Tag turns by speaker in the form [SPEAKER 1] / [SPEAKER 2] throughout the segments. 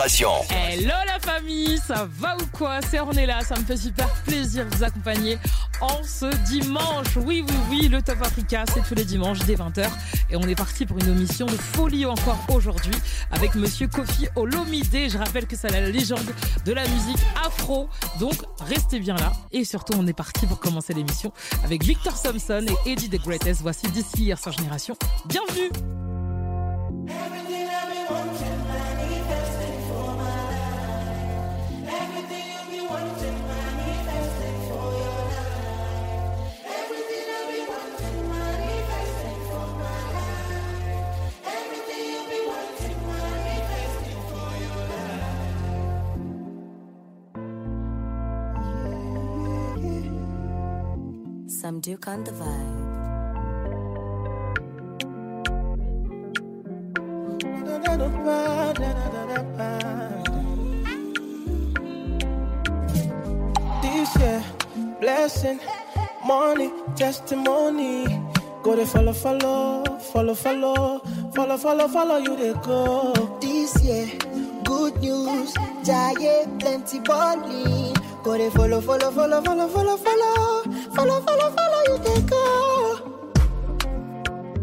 [SPEAKER 1] Hello la famille, ça va ou quoi? C'est Ornella, ça me fait super plaisir de vous accompagner en ce dimanche. Oui, oui, oui, le Top Africa, c'est tous les dimanches dès 20h. Et on est parti pour une émission de folie encore aujourd'hui avec monsieur Kofi Olomide. Je rappelle que c'est la légende de la musique afro. Donc, restez bien là. Et surtout, on est parti pour commencer l'émission avec Victor Thompson et Eddie the Greatest. Voici d'ici hier sur Génération. Bienvenue!
[SPEAKER 2] Some Duke on the vibe.
[SPEAKER 3] This year, blessing, money, testimony. Go to follow, follow, follow, follow, follow, follow, follow you they go.
[SPEAKER 4] This year, good news, giant plenty balling. Go to follow, follow, follow, follow, follow, follow, follow, follow, follow you they go.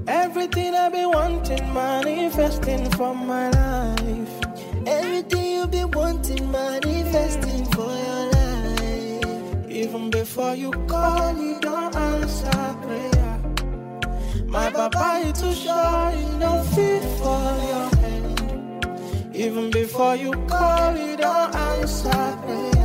[SPEAKER 3] Everything I've been wanting, manifesting for my life.
[SPEAKER 4] Everything you've been wanting, manifesting for your life.
[SPEAKER 3] Even before you call, you don't answer prayer. My papa is too shy, you don't fit for your hand. Even before you call, you don't answer prayer.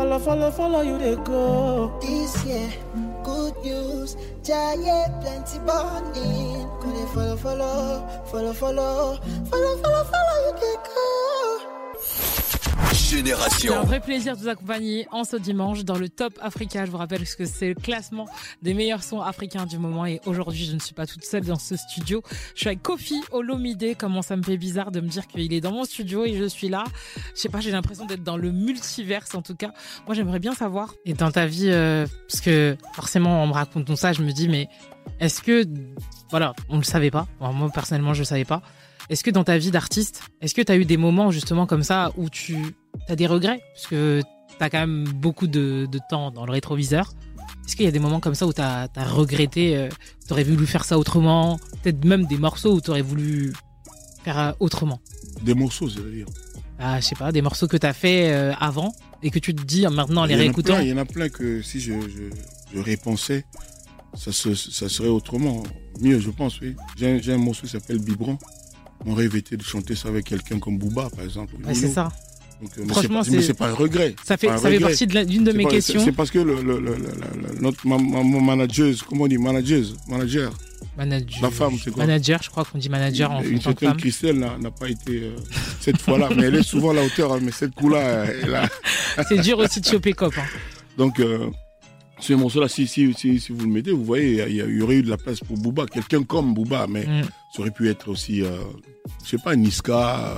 [SPEAKER 3] follow, follow, follow you they go.
[SPEAKER 4] This year, good news, giant plenty balling. Go to follow, follow, follow, follow, follow, follow, follow they.
[SPEAKER 1] C'est
[SPEAKER 5] Génération.
[SPEAKER 1] un vrai plaisir de vous accompagner en ce dimanche dans le Top Africa. Je vous rappelle que c'est le classement des meilleurs sons africains du moment et aujourd'hui je ne suis pas toute seule dans ce studio. Je suis avec Kofi Olomide. Comment ça me fait bizarre de me dire qu'il est dans mon studio et je suis là. Je sais pas, j'ai l'impression d'être dans le multiverse en tout cas. Moi j'aimerais bien savoir. Et dans ta vie, euh, parce que forcément on me raconte tout ça, je me dis mais est-ce que voilà, on le savait pas. Moi personnellement je le savais pas. Est-ce que dans ta vie d'artiste, est-ce que tu as eu des moments justement comme ça où tu as des regrets? Parce que tu as quand même beaucoup de, de temps dans le rétroviseur. Est-ce qu'il y a des moments comme ça où tu as, regretté, euh, tu aurais voulu faire ça autrement? Peut-être même des morceaux où tu aurais voulu faire euh, autrement?
[SPEAKER 6] Des morceaux, c'est-à-dire.
[SPEAKER 1] ah, Je sais pas, des morceaux que tu as fait euh, avant et que tu te dis maintenant en les réécoutant.
[SPEAKER 6] Il y en a plein que si je, je, je répensais, ça, se- ça serait autrement. Mieux, je pense, oui. J'ai un- j'ai un morceau qui s'appelle Biberon. Mon rêve était de chanter ça avec quelqu'un comme Booba, par exemple.
[SPEAKER 1] Ouais, c'est ça.
[SPEAKER 6] Donc, euh,
[SPEAKER 1] Franchement,
[SPEAKER 6] c'est pas- un regret.
[SPEAKER 1] Ça fait, ça fait partie d'une de mes
[SPEAKER 6] pas-
[SPEAKER 1] questions.
[SPEAKER 6] C'est parce que le, le, le- le- le- notre ma, ma- mon manageuse, comment on dit manageuse, manager,
[SPEAKER 1] Manager,
[SPEAKER 6] la femme, c'est quoi?
[SPEAKER 1] Manager, je crois qu'on dit manager en,
[SPEAKER 6] Une certaine. Christelle n'a pas été euh, cette fois-là, mais elle est souvent à la hauteur. hein, mais cette coup-là, elle a,
[SPEAKER 1] C'est dur aussi de choper cop. hein.
[SPEAKER 6] Donc, euh, ce morceau-là, si, si, si, si vous le mettez, vous voyez, il y aurait eu de la place pour Booba, quelqu'un comme Booba, mais
[SPEAKER 1] Mm.
[SPEAKER 6] ça aurait pu être aussi, euh, je sais pas, Niska,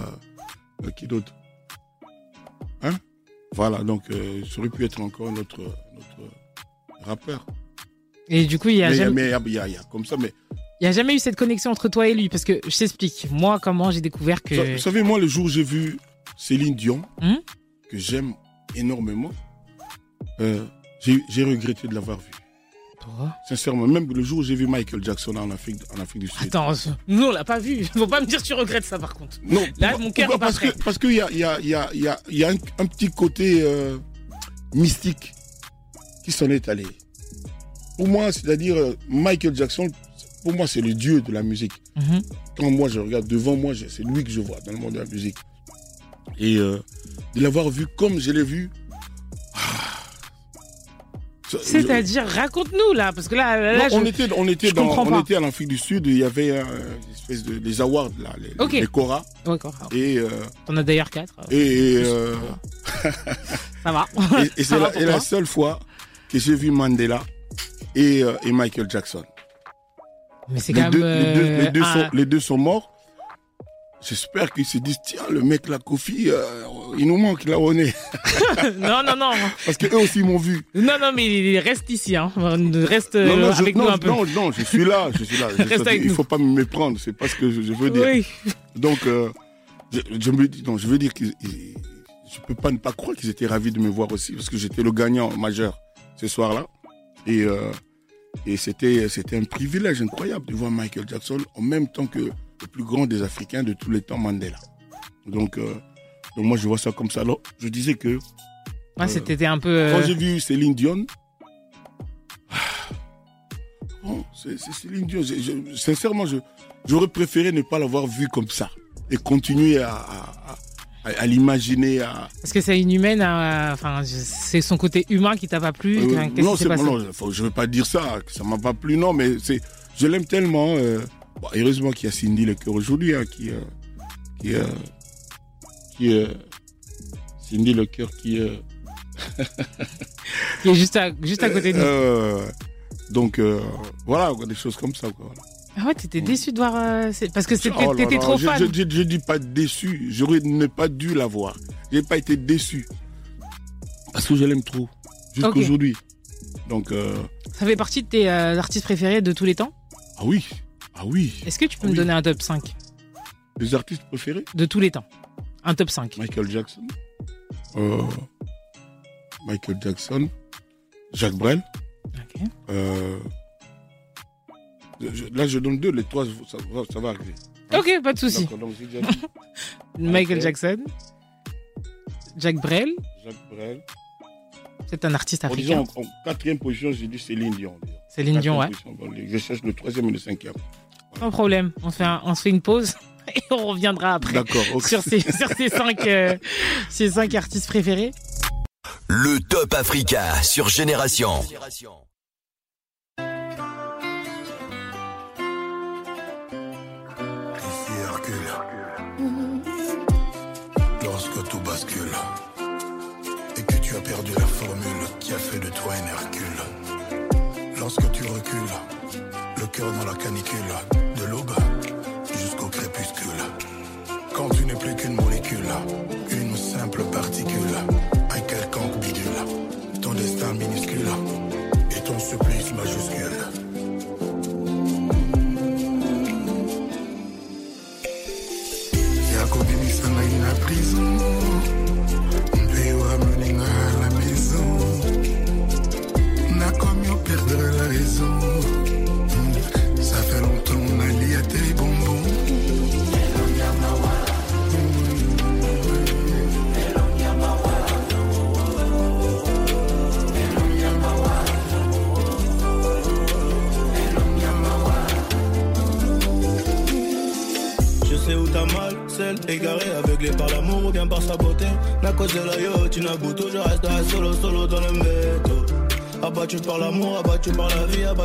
[SPEAKER 6] qui d'autre? Voilà, donc euh, ça aurait pu être encore notre, notre rappeur.
[SPEAKER 1] Et du coup, il y a
[SPEAKER 6] mais
[SPEAKER 1] jamais-
[SPEAKER 6] mais il y a, il y a- il y a comme ça, mais
[SPEAKER 1] Il n'y a jamais eu cette connexion entre toi et lui parce que je t'explique. Moi, comment j'ai découvert que.
[SPEAKER 6] Vous savez, moi, le jour où j'ai vu Céline Dion,
[SPEAKER 1] Hmm
[SPEAKER 6] que j'aime énormément, euh, j'ai j'ai regretté de l'avoir vue.
[SPEAKER 1] Pourquoi
[SPEAKER 6] Sincèrement, même le jour où j'ai vu Michael Jackson en Afrique, en Afrique du Sud.
[SPEAKER 1] Attends, nous on l'a pas vu. Faut pas me dire que tu regrettes ça par contre.
[SPEAKER 6] Non,
[SPEAKER 1] Là, mon cœur
[SPEAKER 6] parce que parce qu'il y a, il y, a, il y, a, y, a, y a un, un petit côté euh, mystique qui s'en est allé. Pour moi, c'est-à-dire euh, Michael Jackson, pour moi, c'est le dieu de la musique.
[SPEAKER 1] Mhm.
[SPEAKER 6] Quand moi je regarde devant moi, c'est lui que je vois dans le monde de la musique. Et euh, de l'avoir vu comme je l'ai vu,
[SPEAKER 1] C'est-à-dire, raconte-nous là, parce que là, là,
[SPEAKER 6] Non, on était, on était,
[SPEAKER 1] je
[SPEAKER 6] dans, on était en Afrique du Sud, il y avait euh, espèce de, les awards, là, les,
[SPEAKER 1] Ok.
[SPEAKER 6] les Cora.
[SPEAKER 1] Ouais.
[SPEAKER 6] Et, euh,
[SPEAKER 1] T'en as d'ailleurs quatre.
[SPEAKER 6] et, et, euh,
[SPEAKER 1] Ça va.
[SPEAKER 6] et- c'est la, seule fois que j'ai vu Mandela et, euh, et Michael Jackson.
[SPEAKER 1] Mais c'est quand
[SPEAKER 6] deux,
[SPEAKER 1] même.
[SPEAKER 6] les, deux, les deux
[SPEAKER 1] euh,
[SPEAKER 6] sont, les deux sont morts. J'espère qu'ils se disent, tiens, le mec, la Kofi, euh, il nous manque là où on est.
[SPEAKER 1] Non, non, non.
[SPEAKER 6] Parce qu'eux aussi m'ont vu.
[SPEAKER 1] Non, non, mais il reste ici. Hein. Reste
[SPEAKER 6] Non, non,
[SPEAKER 1] euh,
[SPEAKER 6] je,
[SPEAKER 1] avec
[SPEAKER 6] non,
[SPEAKER 1] nous un peu.
[SPEAKER 6] non, non, je suis là, je suis là. Je-
[SPEAKER 1] Reste avec
[SPEAKER 6] il
[SPEAKER 1] nous.
[SPEAKER 6] faut pas me méprendre, c'est pas ce que je, je veux dire.
[SPEAKER 1] Oui.
[SPEAKER 6] Donc, euh, je, je me dis, non, je veux dire que je peux pas ne pas croire qu'ils étaient ravis de me voir aussi, parce que j'étais le gagnant majeur ce soir-là. Et, euh, et c'était, c'était un privilège incroyable de voir Michael Jackson en même temps que le plus grand des Africains de tous les temps, Mandela. Donc, euh, donc moi, je vois ça comme ça. Alors, je disais que
[SPEAKER 1] Ouais, c'était un peu. euh,
[SPEAKER 6] quand j'ai vu Céline Dion, bon, c'est Céline Dion. Je- je- sincèrement, j'aurais préféré ne pas l'avoir vue comme ça et continuer à, à- à- à l'imaginer. À,
[SPEAKER 1] Parce que c'est une humaine. euh, Enfin, c'est son côté humain qui t'a pas plu.
[SPEAKER 6] Euh, non, c'est
[SPEAKER 1] passé?
[SPEAKER 6] non, faut- je veux pas dire ça, que ça m'a pas plu, non, mais c'est, je l'aime tellement. euh, bon, heureusement qu'il y a Cindy le cœur aujourd'hui, hein, qui, euh, qui, euh, qui, euh, Cindy le cœur qui. euh,
[SPEAKER 1] Qui est juste à, juste à côté de nous.
[SPEAKER 6] euh, donc euh, voilà, des choses comme ça. Quoi.
[SPEAKER 1] Ah ouais, t'étais déçu de voir. euh, parce que c'était-
[SPEAKER 6] Oh
[SPEAKER 1] t'étais trop
[SPEAKER 6] je,
[SPEAKER 1] fan.
[SPEAKER 6] Je, je- je dis pas déçu, j'aurais ne pas dû la voir. J'ai pas été déçu. Parce que je l'aime trop. Jusqu'aujourd'hui. Donc, euh,
[SPEAKER 1] Ça fait partie de tes euh, artistes préférés de tous les temps?
[SPEAKER 6] Ah oui, ah oui.
[SPEAKER 1] Est-ce que tu peux
[SPEAKER 6] Ah
[SPEAKER 1] me
[SPEAKER 6] oui.
[SPEAKER 1] donner un top 5
[SPEAKER 6] Les artistes préférés?
[SPEAKER 1] De tous les temps Un top 5.
[SPEAKER 6] Michael Jackson. Euh, Michael Jackson. Jacques Brel. Euh, je- là, je donne deux, les trois, ça, va- ça va arriver.
[SPEAKER 1] Ok, pas de souci. Michael. Jackson, Jack Brel,
[SPEAKER 6] Jacques Brel.
[SPEAKER 1] c'est un artiste
[SPEAKER 6] En
[SPEAKER 1] africain.
[SPEAKER 6] disant, en, en quatrième position, j'ai dit Céline Dion.
[SPEAKER 1] Céline Dion, ouais.
[SPEAKER 6] Quatrième position. Bon, je cherche le troisième et le cinquième.
[SPEAKER 1] Pas de problème. On, fait un- on se fait une pause et on reviendra après sur, ces, sur ces, cinq, euh, ces cinq artistes préférés.
[SPEAKER 5] Le Top Africa sur Génération.
[SPEAKER 7] Ici Hercule. Lorsque tout bascule et que tu as perdu la formule qui a fait de toi un Hercule. Lorsque tu recules, le cœur dans la canicule,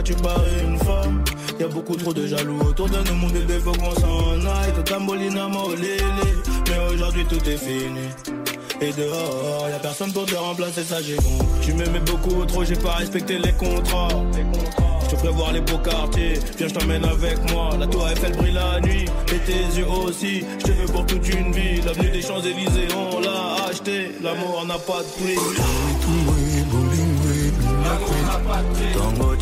[SPEAKER 7] la
[SPEAKER 8] vie, abattu par une femme. Y a beaucoup trop de jaloux autour de nous, mon bébé, faut qu'on s'en aille. Tout tambolina, molélé. Mais aujourd'hui, tout est fini. Et dehors, y a personne pour te remplacer, ça j'ai con. Tu m'aimais beaucoup trop, j'ai pas respecté les contrats. Je te ferai voir les beaux quartiers, viens je t'emmène avec moi. La tour Eiffel brille la nuit, et tes yeux aussi. Je te veux pour toute une vie. L'avenue des Champs-Élysées, on l'a acheté. L'amour n'a pas de prix.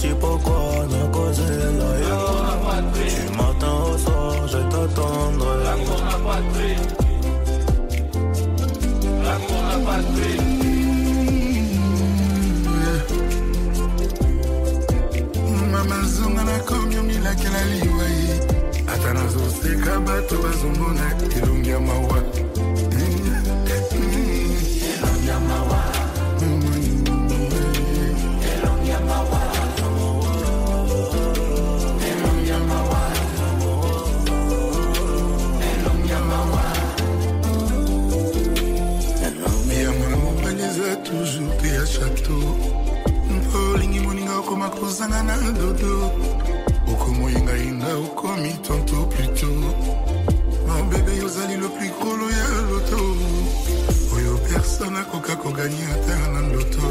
[SPEAKER 8] Tango pourquoi n'a causé la Du matin au soir je t'attendrai L'amour n'a pas de prix L'amour n'a pas de prix
[SPEAKER 7] liwai ata nazoseka bato elongi ya mawa ya chateau mpoli nakoma kozanga na dodo. Okomoyi ngai nga okomi tanto pluto mabebe ozali gros ya loto oyo personne akoka koganye ata na ndoto.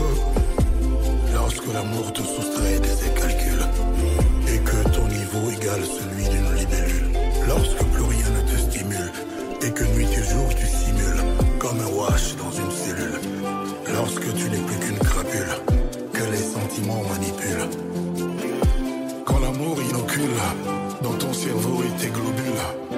[SPEAKER 7] Lorsque l'amour te soustrait de ses calculs et que ton niveau égale celui d'une libellule. Lorsque plus rien ne te stimule et que nuit et jour tu simules comme un wash dans une cellule tu n'es plus qu'une crapule que les sentiments manipulent. Quand l'amour inocule dans ton cerveau et tes globules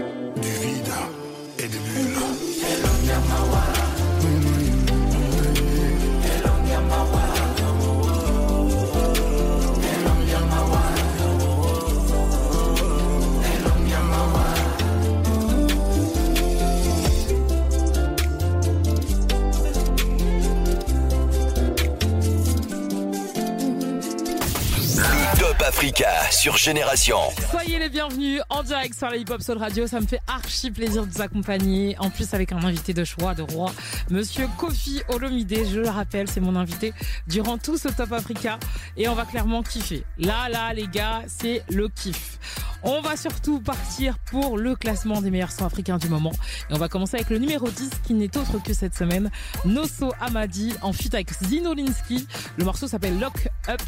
[SPEAKER 1] Soyez les bienvenus en direct sur la Hip Hop Soul Radio. Ça me fait archi plaisir de vous accompagner. En plus, avec un invité de choix, de roi, Monsieur Kofi Olomide. Je le rappelle, c'est mon invité durant tout ce Top Africa. Et on va clairement kiffer. Là, là, les gars, c'est le kiff. On va surtout partir pour le classement des meilleurs sons africains du moment. Et on va commencer avec le numéro 10 qui n'est autre que cette semaine. Nosso Amadi en feat avec Zinolinski. Le morceau s'appelle Lock Up.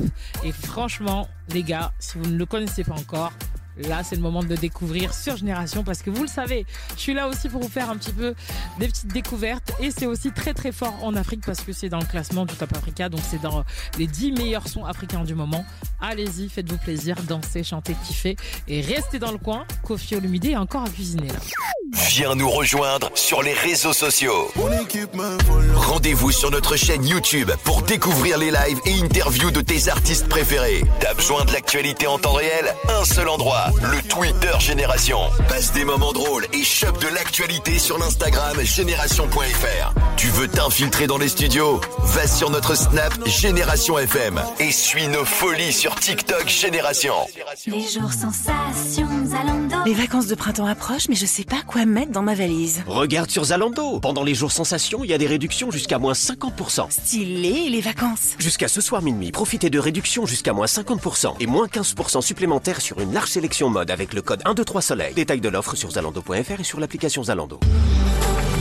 [SPEAKER 1] Et franchement, les gars, si vous ne le connaissez pas encore, Là, c'est le moment de le découvrir sur Génération parce que vous le savez, je suis là aussi pour vous faire un petit peu des petites découvertes et c'est aussi très très fort en Afrique parce que c'est dans le classement du Top Africa, donc c'est dans les 10 meilleurs sons africains du moment. Allez-y, faites-vous plaisir, dansez, chantez, kiffez et restez dans le coin. Kofi Olumide est encore à cuisiner là.
[SPEAKER 5] Viens nous rejoindre sur les réseaux sociaux. Rendez-vous sur notre chaîne YouTube pour découvrir les lives et interviews de tes artistes préférés. T'as besoin de l'actualité en temps réel? Un seul endroit, le Twitter Génération. Passe des moments drôles et chope de l'actualité sur l'Instagram génération.fr. Tu veux t'infiltrer dans les studios? Va sur notre Snap Génération FM et suis nos folies sur TikTok Génération.
[SPEAKER 9] Les jours sensations, Zalando.
[SPEAKER 10] Les vacances de printemps approchent, mais je sais pas quoi mettre dans ma valise.
[SPEAKER 11] Regarde sur Zalando. Pendant les jours sensations, il y a des réductions jusqu'à moins 50%.
[SPEAKER 10] Stylé, les vacances.
[SPEAKER 11] Jusqu'à ce soir minuit, profitez de réductions jusqu'à moins 50% et moins 15% supplémentaires sur une large sélection mode avec le code 123 soleil. Détail de l'offre sur zalando.fr et sur l'application Zalando.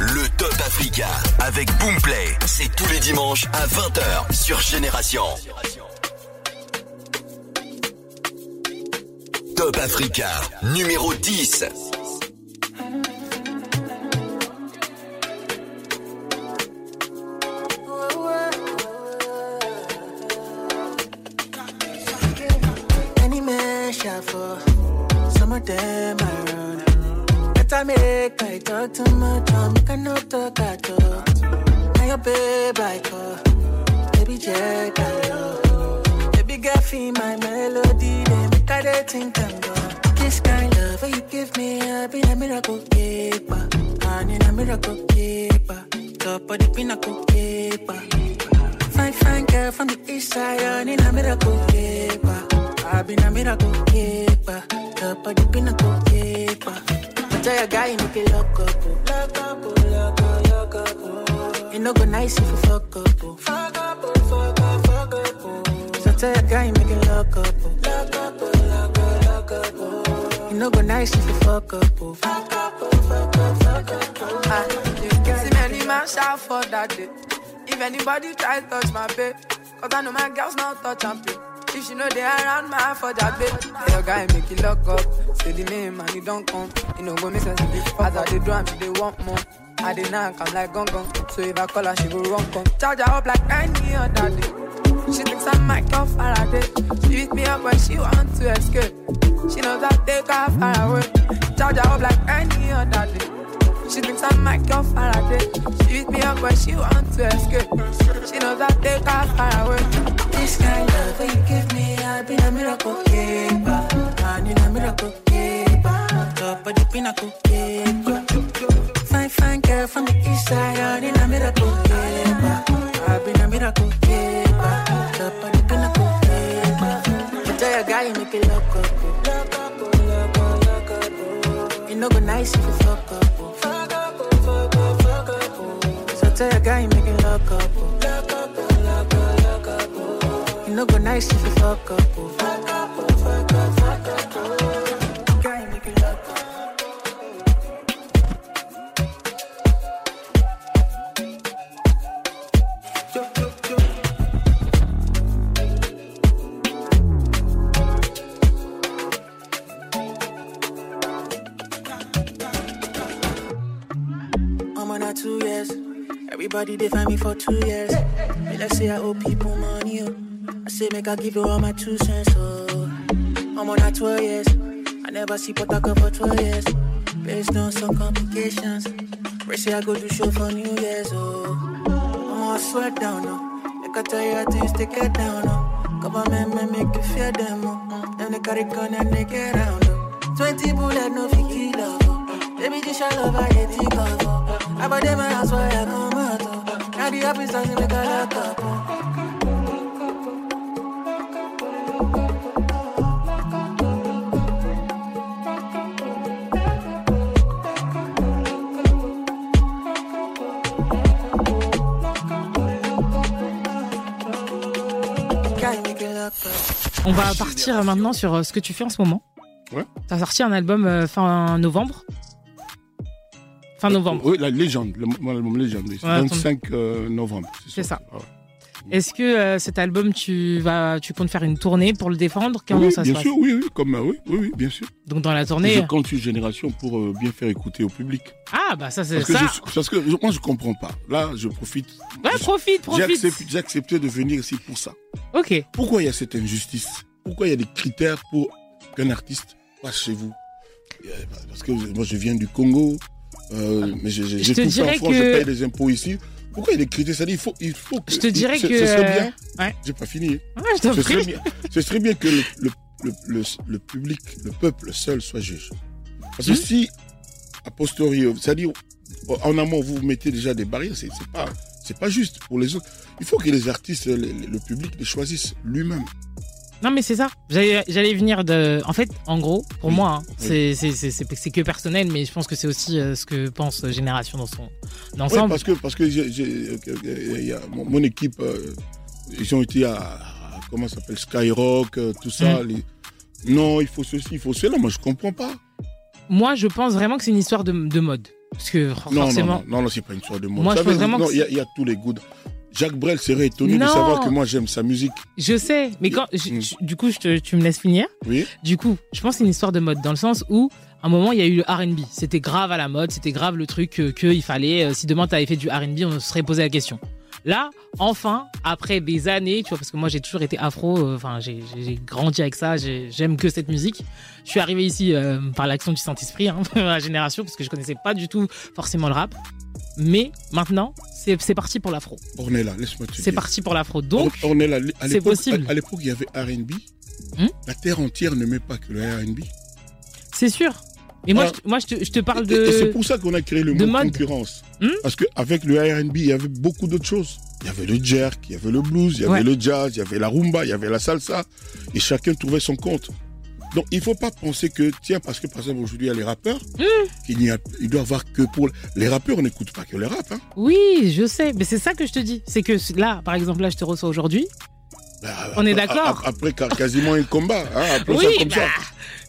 [SPEAKER 5] Le Top Africa avec Boomplay, c'est tous les dimanches à 20h sur Génération. Top Africa, numéro 10.
[SPEAKER 12] I'm
[SPEAKER 13] like gong gong. So if I call her, she will run come. Charge her up like any other day. She thinks I'm Michael Faraday. She beat me up when she want to escape. She knows I take her far away. Charge her up like any other day. She thinks I'm Michael Faraday. She beat me up when she want to escape. She knows
[SPEAKER 12] Down in a miracle paper. I've been a miracle paper. Up on the pinnacle paper. You tell your guy you make it look up. You know go nice if you fuck up. Fuck up, fuck up, fuck up. So tell your guy you make it look up. Look up, look up, look up. You know go nice if you fuck up. For two years. Me like say I owe people money. Oh. I say make I give you all my two cents. Oh. I'm on a 12 years. I never see Potaka for 12 years. Based on some complications. They say I go do show for New Year's. Oh. I'm all sweat down. Oh. Make I tell you how things they get down. Oh. Government may make you fear them. Oh. Uh, them they carry gun and they get round. Oh. 20 bullet no fi kill. Oh. Baby, this your love I get it. Oh. I bought them my house where I come make a lock up?
[SPEAKER 1] On va partir maintenant sur euh, ce que tu fais en ce moment.
[SPEAKER 6] Ouais.
[SPEAKER 1] T'as sorti un album euh, fin novembre. Fin novembre.
[SPEAKER 6] Oui, la légende, le- mon album légende, oui. c'est
[SPEAKER 1] Ouais,
[SPEAKER 6] 25 euh, novembre.
[SPEAKER 1] C'est ça.
[SPEAKER 6] Ah ouais.
[SPEAKER 1] Est-ce que euh, cet album, tu vas, tu comptes faire une tournée pour le défendre? Comment
[SPEAKER 6] oui,
[SPEAKER 1] ça
[SPEAKER 6] bien
[SPEAKER 1] se
[SPEAKER 6] sûr,
[SPEAKER 1] passe?
[SPEAKER 6] oui, oui, comme, euh, oui, oui, oui, bien sûr.
[SPEAKER 1] Donc dans la tournée?
[SPEAKER 6] Je compte une génération pour euh, bien faire écouter au public.
[SPEAKER 1] Ah bah ça c'est
[SPEAKER 6] Parce que,
[SPEAKER 1] ça.
[SPEAKER 6] je, parce que je- moi, je comprends pas. Là, je profite.
[SPEAKER 1] Ouais, profite,
[SPEAKER 6] J'ai
[SPEAKER 1] profite.
[SPEAKER 6] accepté, j'ai accepté de venir ici pour ça.
[SPEAKER 1] Ok.
[SPEAKER 6] Pourquoi il y a cette injustice? Pourquoi il y a des critères pour qu'un artiste passe chez vous? Euh, Parce que moi, je viens du Congo, euh, mais j'ai tout fait en
[SPEAKER 1] dirais
[SPEAKER 6] France,
[SPEAKER 1] que-
[SPEAKER 6] je paye des impôts ici. Pourquoi il y a des critères C'est-à-dire, il faut, il faut que.
[SPEAKER 1] Je te dirais
[SPEAKER 6] ce,
[SPEAKER 1] que,
[SPEAKER 6] Ce serait bien.
[SPEAKER 1] ouais.
[SPEAKER 6] J'ai pas fini.
[SPEAKER 1] Ouais, je t'en
[SPEAKER 6] ce,
[SPEAKER 1] prie.
[SPEAKER 6] serait bien, ce serait bien que le, le, le, le, public, le peuple seul soit juge. Parce que
[SPEAKER 1] Hmm?
[SPEAKER 6] si, a posteriori, c'est-à-dire, en amont, vous mettez déjà des barrières, c'est c'est pas, c'est pas juste pour les autres. Il faut que les artistes, le, le public les choisissent lui-même.
[SPEAKER 1] Non mais c'est ça. J'allais venir de. En fait, en gros, pour
[SPEAKER 6] Oui.
[SPEAKER 1] moi, hein,
[SPEAKER 6] Oui.
[SPEAKER 1] c'est c'est c'est c'est c'est que personnel, mais je pense que c'est aussi euh, ce que pense euh, Génération dans son
[SPEAKER 6] Oui,
[SPEAKER 1] ensemble.
[SPEAKER 6] parce que, parce que y a mon, mon équipe, euh, ils ont été à, à- comment ça s'appelle, Skyrock, euh, tout ça.
[SPEAKER 1] Mm.
[SPEAKER 6] les- Non, il faut ceci, il faut cela. Moi, je comprends pas.
[SPEAKER 1] Moi, je pense vraiment que c'est une histoire de, de mode, parce que
[SPEAKER 6] Non,
[SPEAKER 1] forcément.
[SPEAKER 6] non, non, non, non, c'est pas une histoire de mode.
[SPEAKER 1] Moi,
[SPEAKER 6] Ça
[SPEAKER 1] je pense vraiment
[SPEAKER 6] il y, y a tous les goûts. Jacques Brel serait étonné de savoir que moi, j'aime sa musique.
[SPEAKER 1] Je sais, mais quand je-
[SPEAKER 6] Mm.
[SPEAKER 1] du coup, je te- tu me laisses finir.
[SPEAKER 6] Oui.
[SPEAKER 1] Du coup, je pense que c'est une histoire de mode dans le sens où à un moment il y a eu le R&B, c'était grave à la mode, c'était grave le truc qu'il fallait. euh, si demain tu avais fait du R&B, on se serait posé la question. Là, enfin, après des années, tu vois, parce que moi j'ai toujours été afro, euh, enfin j'ai grandi avec ça, j'ai- j'aime que cette musique. Je suis arrivé ici euh, par l'action du Saint-Esprit, hein, génération, parce que je connaissais pas du tout forcément le rap. Mais maintenant, c'est parti pour l'afro.
[SPEAKER 6] Ornella, laisse-moi te dire.
[SPEAKER 1] C'est parti pour l'afro. Donc,
[SPEAKER 6] Or- Ornella,
[SPEAKER 1] c'est possible.
[SPEAKER 6] À, l'époque, il y avait R&B.
[SPEAKER 1] Hmm?
[SPEAKER 6] La terre entière n'aimait pas que le R&B.
[SPEAKER 1] c'est sûr. Et moi,
[SPEAKER 6] Ah.
[SPEAKER 1] je, moi je, te, je te parle de.
[SPEAKER 6] Et, c'est pour ça qu'on a créé le mot concurrence.
[SPEAKER 1] Hmm?
[SPEAKER 6] Parce qu'avec le R&B, il y avait beaucoup d'autres choses. Il y avait le jerk, il y avait le blues, il y avait
[SPEAKER 1] Ouais.
[SPEAKER 6] le jazz, il y avait la rumba, il y avait la salsa. Et chacun trouvait son compte. Donc il faut pas penser que, tiens, parce que par exemple aujourd'hui il y a les rappeurs,
[SPEAKER 1] Hmm.
[SPEAKER 6] qu'il n'y a, il doit y avoir que pour... Les rappeurs, on n'écoute pas que le rap. Hein.
[SPEAKER 1] Oui, je sais, mais c'est ça que je te dis. C'est que là, par exemple, là, je te reçois aujourd'hui. On est d'accord.
[SPEAKER 6] Après quasiment un combat, hein,
[SPEAKER 1] Oui,
[SPEAKER 6] ça comme
[SPEAKER 1] bah,
[SPEAKER 6] ça.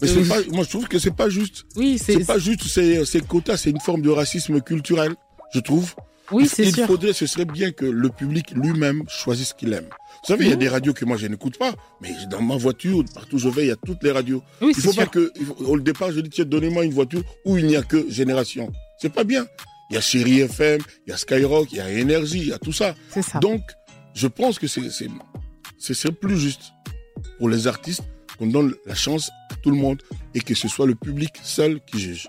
[SPEAKER 6] Mais
[SPEAKER 1] euh,
[SPEAKER 6] pas, moi je trouve que c'est pas juste.
[SPEAKER 1] Oui, c'est.
[SPEAKER 6] Pas juste ces, quotas, c'est une forme de racisme culturel, je trouve.
[SPEAKER 1] Oui,
[SPEAKER 6] il,
[SPEAKER 1] c'est
[SPEAKER 6] il
[SPEAKER 1] sûr.
[SPEAKER 6] faudrait, ce serait bien que le public lui-même choisisse ce qu'il aime. Vous savez, il y a
[SPEAKER 1] Mhm.
[SPEAKER 6] des radios que moi je n'écoute pas, mais dans ma voiture, partout où je vais, il y a toutes les radios.
[SPEAKER 1] Oui,
[SPEAKER 6] il faut pas
[SPEAKER 1] sûr.
[SPEAKER 6] que, au départ, je dis tiens, donnez-moi une voiture où il n'y a que Génération. C'est pas bien. Il y a Chéri FM, il y a Skyrock, il y a Énergie, il y a tout ça.
[SPEAKER 1] Ça.
[SPEAKER 6] Donc, je pense que c'est, c'est, ce serait plus juste pour les artistes qu'on donne la chance à tout le monde et que ce soit le public seul qui juge,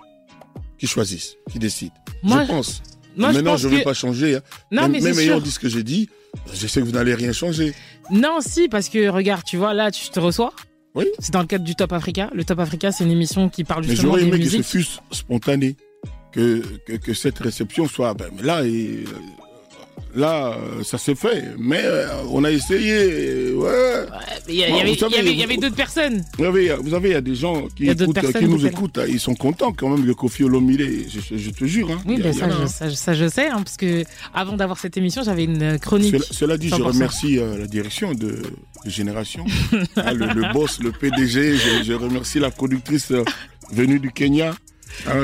[SPEAKER 6] qui choisisse, qui décide.
[SPEAKER 1] Moi,
[SPEAKER 6] je pense.
[SPEAKER 1] moi,
[SPEAKER 6] Maintenant, je ne vais
[SPEAKER 1] que-
[SPEAKER 6] pas changer. hein.
[SPEAKER 1] Non,
[SPEAKER 6] même
[SPEAKER 1] mais
[SPEAKER 6] même ayant
[SPEAKER 1] sûr.
[SPEAKER 6] dit ce que j'ai dit, je sais que vous n'allez rien changer.
[SPEAKER 1] Non, si, parce que regarde, tu vois, là, tu te reçois.
[SPEAKER 6] Oui.
[SPEAKER 1] C'est dans le cadre du Top Africa. Le Top Africa, c'est une émission qui parle
[SPEAKER 6] Mais
[SPEAKER 1] justement
[SPEAKER 6] j'aurais
[SPEAKER 1] des
[SPEAKER 6] aimé que ce
[SPEAKER 1] musiques.
[SPEAKER 6] fût spontané. que, que, que cette réception soit. Ben, mais là, et, là, euh, ça s'est fait. Mais euh, on a essayé. Ouais.
[SPEAKER 1] Il y, avait, d'autres personnes.
[SPEAKER 6] Vous savez, vous savez, il y a des gens qui, écoutent, nous écoutent. Ils sont contents quand même que Kofi Olomide, je, te jure. Hein,
[SPEAKER 1] Oui, ben ça, je,
[SPEAKER 6] hein.
[SPEAKER 1] ça, ça, je sais, hein, parce que avant d'avoir cette émission, j'avais une chronique.
[SPEAKER 6] Cela, cela dit, je
[SPEAKER 1] 100%.
[SPEAKER 6] remercie euh, la direction de, de Génération, le, le boss, le PDG. Je, je remercie la productrice euh, venue du Kenya.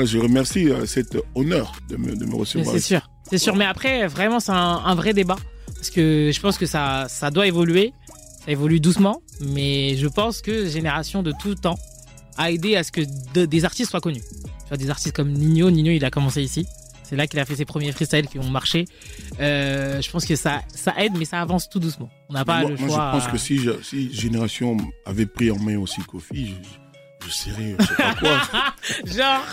[SPEAKER 6] Je remercie euh, cet honneur de me, de me recevoir.
[SPEAKER 1] C'est sûr, c'est sûr. Mais après, vraiment, c'est un, un vrai débat. Parce que je pense que ça, ça doit évoluer. Ça évolue doucement. Mais je pense que Génération de tout temps a aidé à ce que de- des artistes soient connus. Tu vois, des artistes comme Nino. Nino, il a commencé ici. C'est là qu'il a fait ses premiers freestyles qui ont marché. Euh, je pense que ça, ça aide, mais ça avance tout doucement. On n'a pas
[SPEAKER 6] moi,
[SPEAKER 1] le
[SPEAKER 6] moi,
[SPEAKER 1] choix.
[SPEAKER 6] je pense que si, Génération avait pris en main aussi Kofi, je, je serais, je sais pas quoi.
[SPEAKER 1] genre,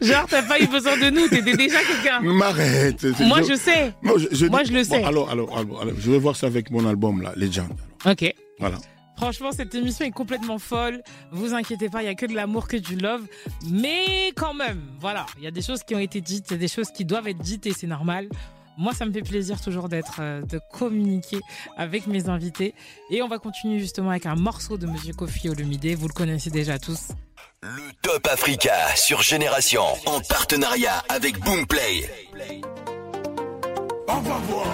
[SPEAKER 1] genre, t'as pas eu besoin de nous. T'étais déjà quelqu'un.
[SPEAKER 6] M'arrête.
[SPEAKER 1] Moi, je sais.
[SPEAKER 6] Non, je- je
[SPEAKER 1] Moi,
[SPEAKER 6] dis-
[SPEAKER 1] je le
[SPEAKER 6] bon,
[SPEAKER 1] sais.
[SPEAKER 6] alors, alors, alors, alors, je vais voir ça avec mon album, là, Legend.
[SPEAKER 1] Ok.
[SPEAKER 6] Voilà.
[SPEAKER 1] Franchement, cette émission est complètement folle. Vous inquiétez pas, il y a que de l'amour, que du love. Mais quand même, voilà, il y a des choses qui ont été dites, il y a des choses qui doivent être dites et c'est normal. Moi, ça me fait plaisir toujours d'être, euh, de communiquer avec mes invités. Et on va continuer justement avec un morceau de Monsieur Kofi Olumide. Vous le connaissez déjà tous.
[SPEAKER 5] Top Africa sur Génération en partenariat avec Boomplay.
[SPEAKER 7] On va voir.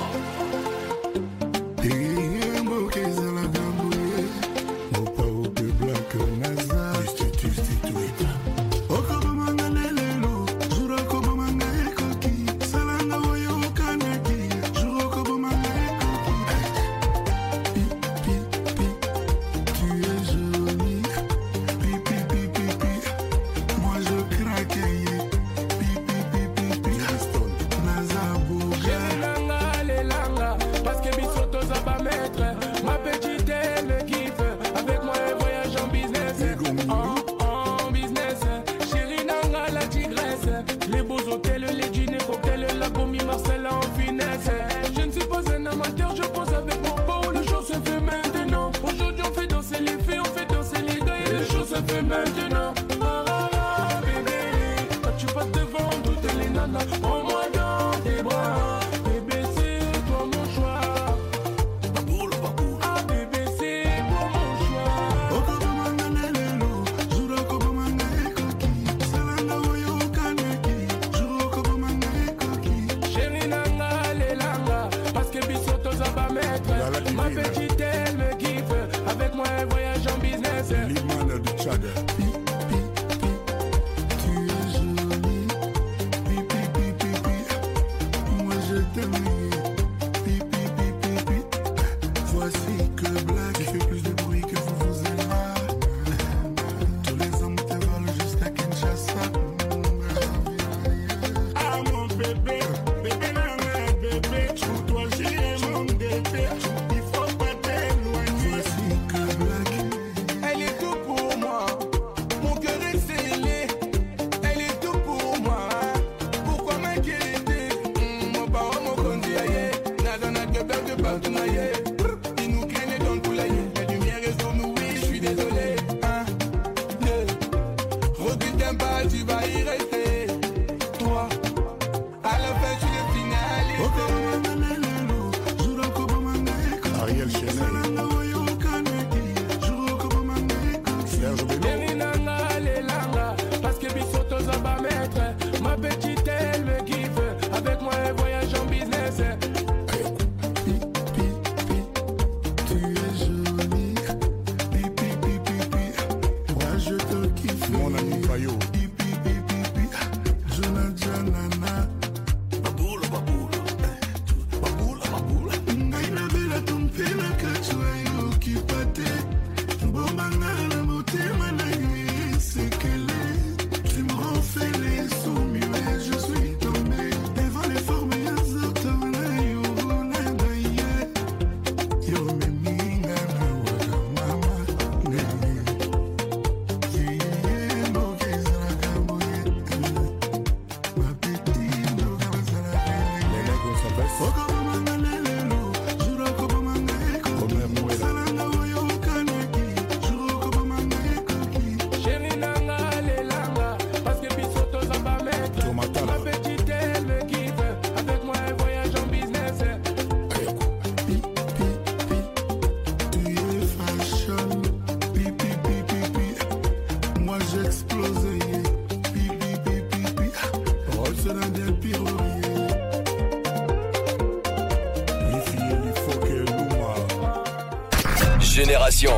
[SPEAKER 5] émission.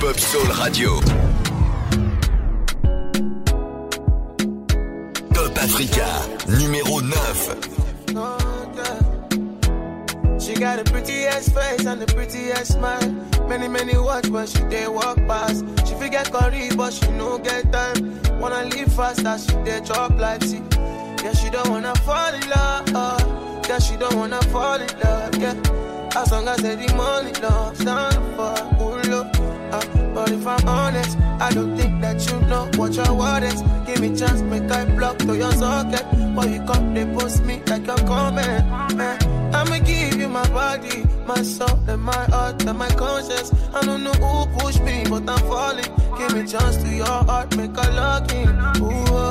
[SPEAKER 5] Pop Soul Radio.
[SPEAKER 14] As long as the money love stand for Ulo. Uh, ah, but if I'm honest, I don't think that you know what your word is. Give me chance, make I block to your socket. But you come, they post me like a comment. Man. I'ma give you my body, my soul, and my heart, and my conscience. I don't know who pushed me, but I'm falling. Give me chance to your heart, make a lock in. Ooh,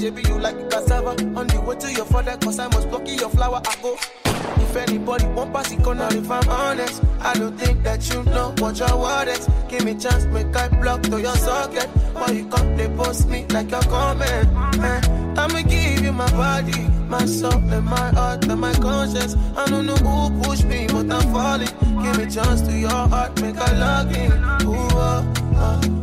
[SPEAKER 14] baby, you like cassava. On the way to your father, cause I must block your flower. I go. If anybody won't pass it, corner if I'm honest. I don't think that you know what your word is. Give me chance, make I block to your socket. Why you come play post me like you're coming? Man, I'ma give you my body, my soul, and my heart, and my conscience. I don't know who pushed me, but I'm falling. Give me chance to your heart, make I lock in. Ooh, uh, uh.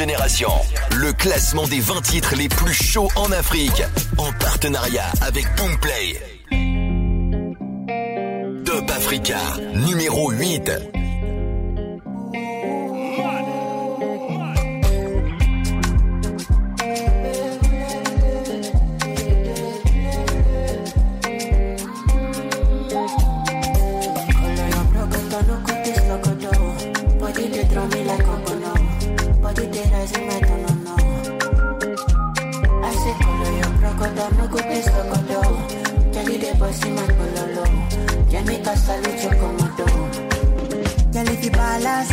[SPEAKER 5] Le classement des 20 titres les plus chauds en Afrique, en partenariat avec Boomplay. Top Africa, numéro 8.
[SPEAKER 15] salute you come down.
[SPEAKER 16] Girl, if you balance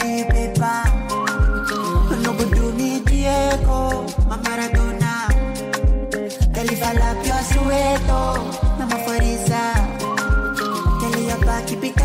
[SPEAKER 16] the I. No go do me the Maradona. Girl, if I lap your sueto, mama for Girl, your back keep
[SPEAKER 12] it.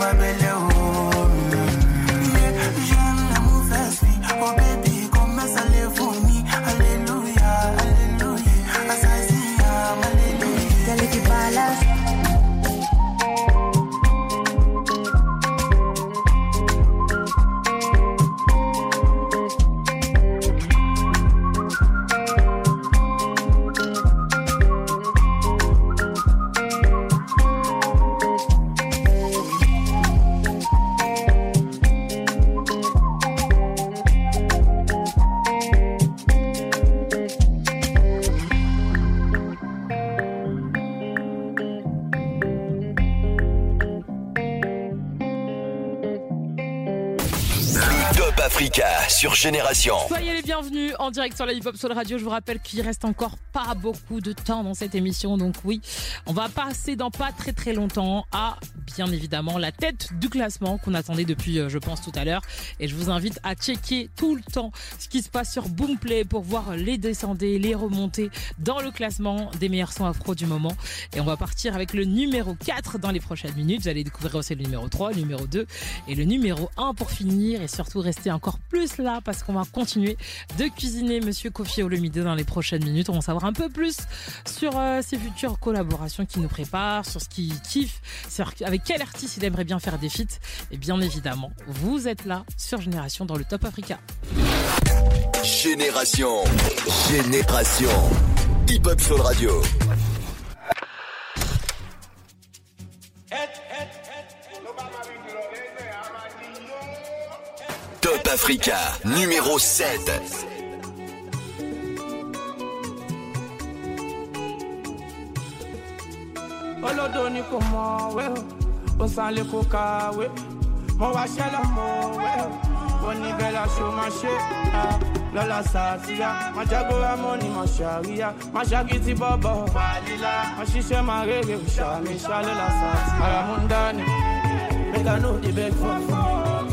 [SPEAKER 12] My belly.
[SPEAKER 1] Soyez les bienvenus en direct sur la Hip Hop Soul Radio. Je vous rappelle qu'il reste encore pas beaucoup de temps dans cette émission. Donc oui, on va passer dans pas très très longtemps à bien évidemment la tête du classement qu'on attendait depuis euh, je pense tout à l'heure. Et je vous invite à checker tout le temps ce qui se passe sur Boomplay pour voir les descendés, les remontées dans le classement des meilleurs sons afro du moment. Et on va partir avec le numéro 4 dans les prochaines minutes. Vous allez découvrir aussi le numéro 3, le numéro 2 et le numéro 1 pour finir et surtout rester encore plus là parce qu'on va continuer de cuisiner Monsieur Kofi Olomide dans les prochaines minutes. On va en un peu plus sur euh, ses futures collaborations qu'il nous prépare, sur ce qu'il kiffe, sur avec quel artiste il aimerait bien faire des feats. Et bien évidemment, vous êtes là sur Génération dans le Top Africa.
[SPEAKER 5] Génération. Génération. Hip Hop Soul Radio. Top Africa, numéro 7.
[SPEAKER 3] Olodo ni kò mọ̀ wẹ́ o, ó san lè kó kàwé. Mo wá ṣẹlẹ̀ mọ̀ wẹ́ o, ó ní bẹ́ẹ̀ la ṣo máa ṣe. ah, Lọ́la sàtìyà, máa jágóra mọ́ ni mo ṣàríyá. Máa ṣàkìtì bọ́bọ̀ fàlílà. Máa ṣiṣẹ́ máa rèrè òṣàmì ṣá lọ́la sàtìyà. Ara mú ń dání, make I no dey beg for food.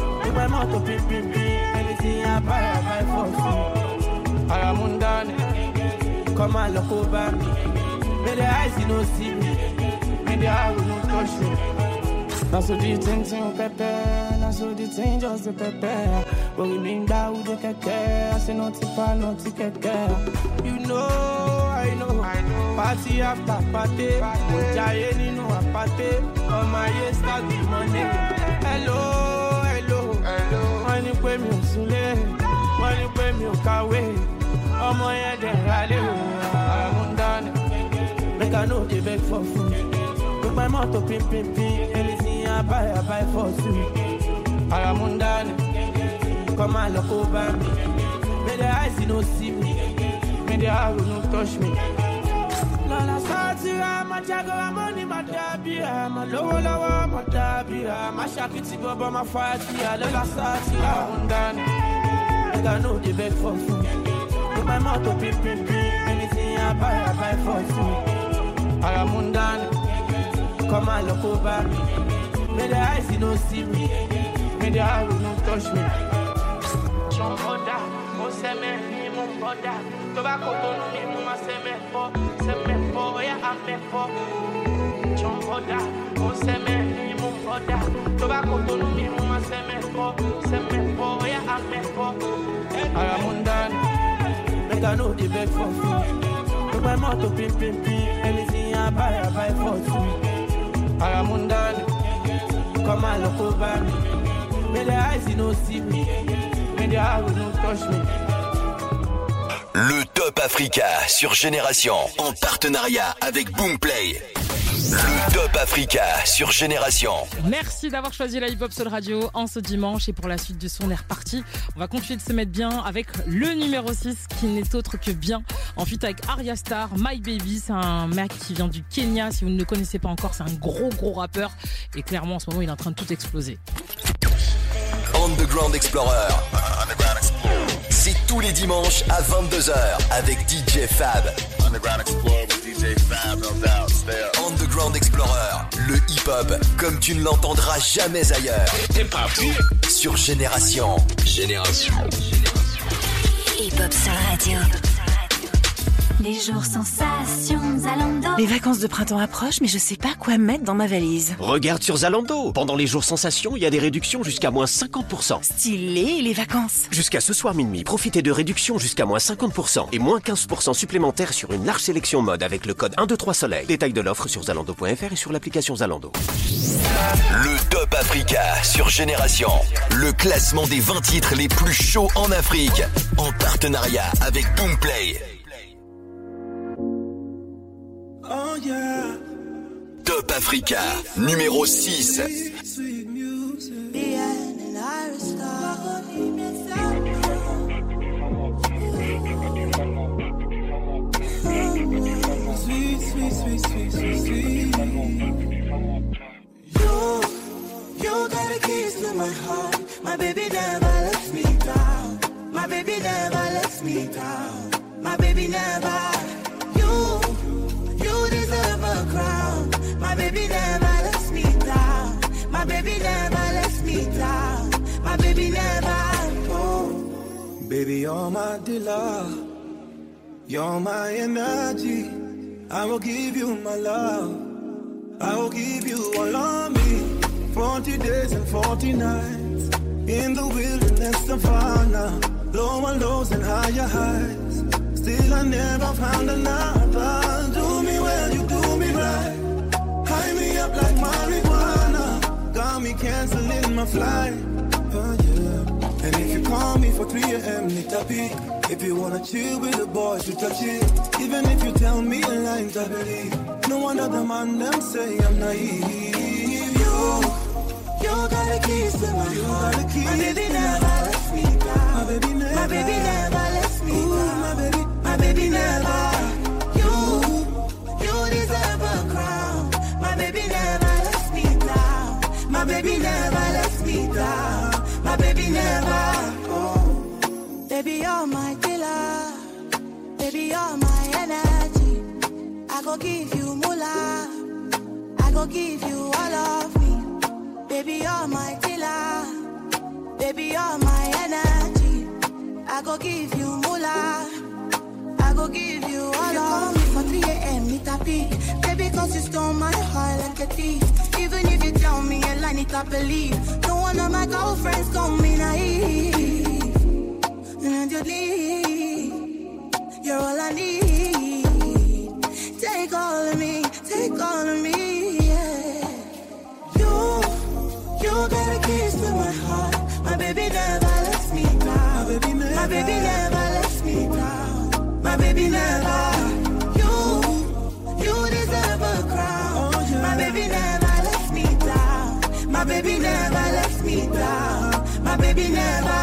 [SPEAKER 3] Pin pin pin, anything I buy, I buy for free. Ara mú ń dání, come and look over me. May the eyes no see me. May the eye no touch me. Now so the pepe, now so the just the pepe. But we with the keke, I say no tipa, no keke. You know, I know, I know. Party after party, jaye nínú apate. On my year start the money. Hello, hello, hello. Wọ́n ní pé mi ò súnlé, wọ́n ní pé mi ò kàwé. Ọmọ yẹn dẹ̀ rálé o, àmúndánì. Make I know they beg for food. My mouth pin pin pin, anything I buy, I buy for two. Aramundani, come and look over me. May the eyes no see me, may the eye no touch me. Lọ́la sátìrà, máa jágọ́ amọ́ni máa dábìrà, máa lówó lọ́wọ́ máa dábìrà, máa ṣàkìtì bọ́bọ́ máa fa àtìyà. Lọ́la sátìrà, Aramundani, make I know they beg for food. With my mouth pin pin pin, anything I buy, I buy for two. Aramundani, come and look over me. May the eyes no see me, may the eye no touch me. Chomboda, o seme ni mo boda. Tobacco to no mi mo ma seme fo, seme fo, ya ame fo. Chomboda, o seme ni mo boda. Tobacco to no mi mo ma seme fo, seme fo, ya ame fo. Aramundani, make I know the beg for food. With my mouth pin pin pin, anything I buy, I buy for two.
[SPEAKER 5] Le Top Africa sur Génération en partenariat avec Boomplay. Le Top Africa sur Génération.
[SPEAKER 1] Merci d'avoir choisi la Hip Hop Soul Radio en ce dimanche et pour la suite du son est reparti. On va continuer de se mettre bien avec le numéro 6 qui n'est autre que bien. En feat avec Arya Star, My Baby, c'est un mec qui vient du Kenya. Si vous ne le connaissez pas encore, c'est un gros gros rappeur et clairement en ce moment il est en train de tout exploser.
[SPEAKER 5] Underground Explorer. C'est tous les dimanches à 22h avec DJ Fab. Underground Explorer DJ Fab, le hip-hop comme tu ne l'entendras jamais ailleurs. Sur Génération. Génération.
[SPEAKER 9] Hip-hop sur radio. Les jours sensations Zalando.
[SPEAKER 10] Les vacances de printemps approchent, mais je sais pas quoi mettre dans ma valise.
[SPEAKER 11] Regarde sur Zalando. Pendant les jours sensations, il y a des réductions jusqu'à moins 50%.
[SPEAKER 10] Stylé, les vacances.
[SPEAKER 11] Jusqu'à ce soir minuit, profitez de réductions jusqu'à moins 50% et moins 15% supplémentaires sur une large sélection mode avec le code 123 Soleil. Détail de l'offre sur zalando.fr et sur l'application Zalando.
[SPEAKER 5] Le Top Africa sur Génération. Le classement des 20 titres les plus chauds en Afrique. En partenariat avec Boomplay.
[SPEAKER 4] Oh yeah.
[SPEAKER 5] Top Africa, numéro 6.
[SPEAKER 4] Sweet music. Sweet, sweet, sweet, sweet, sweet, sweet. You, you got the keys to my heart. My baby never lets me down. My baby never lets me down. My baby never. You, you deserve a crown. My baby never lets me down. My baby never lets me down. My baby never. Oh. Baby, you're my dealer. You're my energy. I will give you my love. I will give you all of me. 40 days and 40 nights. In the wilderness of savannah. Lower lows and higher highs. Still, I never found another. Like marijuana. Got me canceling my flight. Oh, yeah. And if you call me for 3 a.m., need a peek. If you wanna chill with the boys, you touch it. Even if you tell me a line, I believe. No one other man them say I'm naive. You, you got the keys to my heart. My baby never lets me down. My baby never, my baby never lets me down. My baby, my baby never. Baby never lets me down. My baby never. Oh. Baby, you're my killer. Baby, you're my energy. I go give you moolah. I go give you all of me. Baby, you're my killer. Baby, you're my energy. I go give you moolah. I go give you all you of me. For 3 a.m. need a peek. Baby, cause you stole my heart like a thief. Even if you tell me a lie, need to believe. No one of my girlfriends call me naive. And you leave. You're all I need. Take all of me, take all of me, yeah. You, you got the keys to my heart. My baby never lets me down. My baby never, my baby never lets me down. My baby never. Baby never lets me down. My baby never.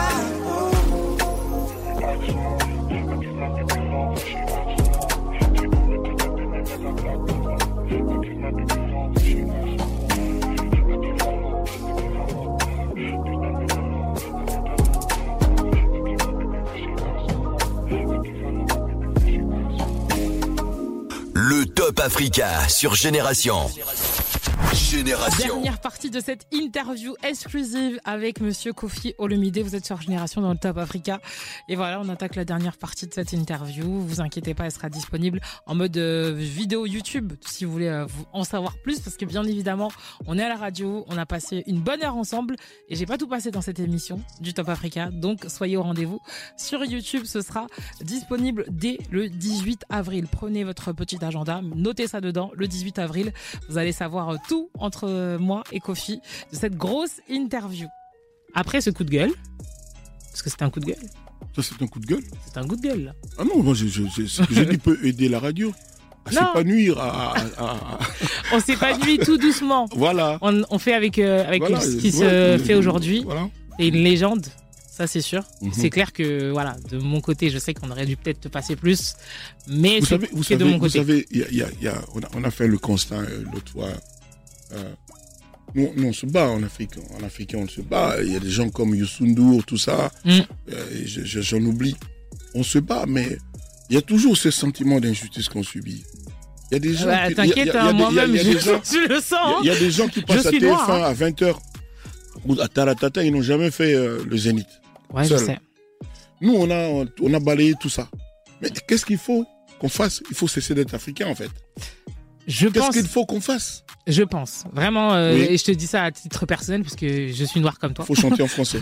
[SPEAKER 5] Le Top Africa sur Génération. Génération.
[SPEAKER 1] Dernière partie de cette interview exclusive avec Monsieur Kofi Olomide. Vous êtes sur Génération dans le Top Africa. Et voilà, on attaque la dernière partie de cette interview. Vous inquiétez pas, elle sera disponible en mode euh, vidéo YouTube si vous voulez euh, en savoir plus. Parce que bien évidemment, on est à la radio, on a passé une bonne heure ensemble et j'ai pas tout passé dans cette émission du Top Africa. Donc soyez au rendez-vous sur YouTube. Ce sera disponible dès le 18 avril. Prenez votre petit agenda, notez ça dedans. Le 18 avril, vous allez savoir euh, tout entre moi et Kofi de cette grosse interview. Après ce coup de gueule, parce que c'est un coup de gueule.
[SPEAKER 6] Ça, c'est un coup de gueule
[SPEAKER 1] C'est un coup de gueule, là.
[SPEAKER 6] Ah non, moi, je, je, je- ce que j'ai dit peut aider la radio à
[SPEAKER 1] Non.
[SPEAKER 6] s'épanouir, à, à- à-
[SPEAKER 1] On s'épanouit tout doucement.
[SPEAKER 6] Voilà.
[SPEAKER 1] On, on fait avec, euh, avec
[SPEAKER 6] Voilà,
[SPEAKER 1] ce qui
[SPEAKER 6] ouais,
[SPEAKER 1] se fait aujourd'hui.
[SPEAKER 6] Voilà.
[SPEAKER 1] Et une légende, ça c'est sûr.
[SPEAKER 6] Mhm.
[SPEAKER 1] C'est clair que, voilà, de mon côté, je sais qu'on aurait dû peut-être te passer plus. Mais
[SPEAKER 6] Vous
[SPEAKER 1] c'est
[SPEAKER 6] savez, vous
[SPEAKER 1] c'est de
[SPEAKER 6] savez,
[SPEAKER 1] mon
[SPEAKER 6] vous
[SPEAKER 1] côté.
[SPEAKER 6] savez, il y a- il y a- y a- on, a, on a fait le constat euh, l'autre fois. Euh, Nous, nous, on se bat en Afrique. En Afrique, on se bat. Il y a des gens comme Youssou N'Dour, tout ça.
[SPEAKER 1] Mm.
[SPEAKER 6] Euh, J'en oublie. On se bat, mais il y a toujours ce sentiment d'injustice qu'on subit. Il y a des gens
[SPEAKER 1] Bah, T'inquiète, hein, moi-même, je, le sens.
[SPEAKER 6] il y a des gens qui passent à
[SPEAKER 1] suis
[SPEAKER 6] TF1
[SPEAKER 1] noir, hein.
[SPEAKER 6] à 20h ou à Taratata, ils n'ont jamais fait euh, le Zénith.
[SPEAKER 1] Ouais, je sais.
[SPEAKER 6] Nous, on a, on a balayé tout ça. Mais qu'est-ce qu'il faut qu'on fasse? Il faut cesser d'être africain, en fait.
[SPEAKER 1] Je
[SPEAKER 6] Qu'est-ce
[SPEAKER 1] pense.
[SPEAKER 6] qu'il faut qu'on fasse?
[SPEAKER 1] Je pense. Vraiment, euh,
[SPEAKER 6] Oui.
[SPEAKER 1] et je te dis ça à titre personnel parce que je suis noir comme toi.
[SPEAKER 6] Faut chanter en français.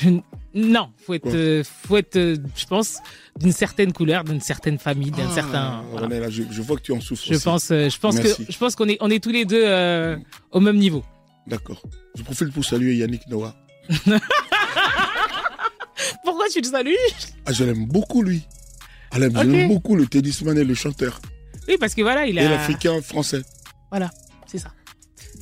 [SPEAKER 1] Je- non, faut être, euh, faut être, euh, je pense, d'une certaine couleur, d'une certaine famille, d'un
[SPEAKER 6] Ah,
[SPEAKER 1] certain. voilà.
[SPEAKER 6] Là, je, je vois que tu en souffres.
[SPEAKER 1] Je
[SPEAKER 6] aussi.
[SPEAKER 1] pense, je pense
[SPEAKER 6] Merci.
[SPEAKER 1] que, je pense qu'on est, on est tous les deux au même niveau.
[SPEAKER 6] D'accord. Je profite pour saluer Yannick Noah.
[SPEAKER 1] Pourquoi tu le salues?
[SPEAKER 6] Ah, je l'aime beaucoup, lui. Ah. Je l'aime beaucoup, le tennisman et le chanteur.
[SPEAKER 1] Oui, parce que voilà, il
[SPEAKER 6] Et
[SPEAKER 1] a.
[SPEAKER 6] l'Africain français.
[SPEAKER 1] Voilà, c'est ça.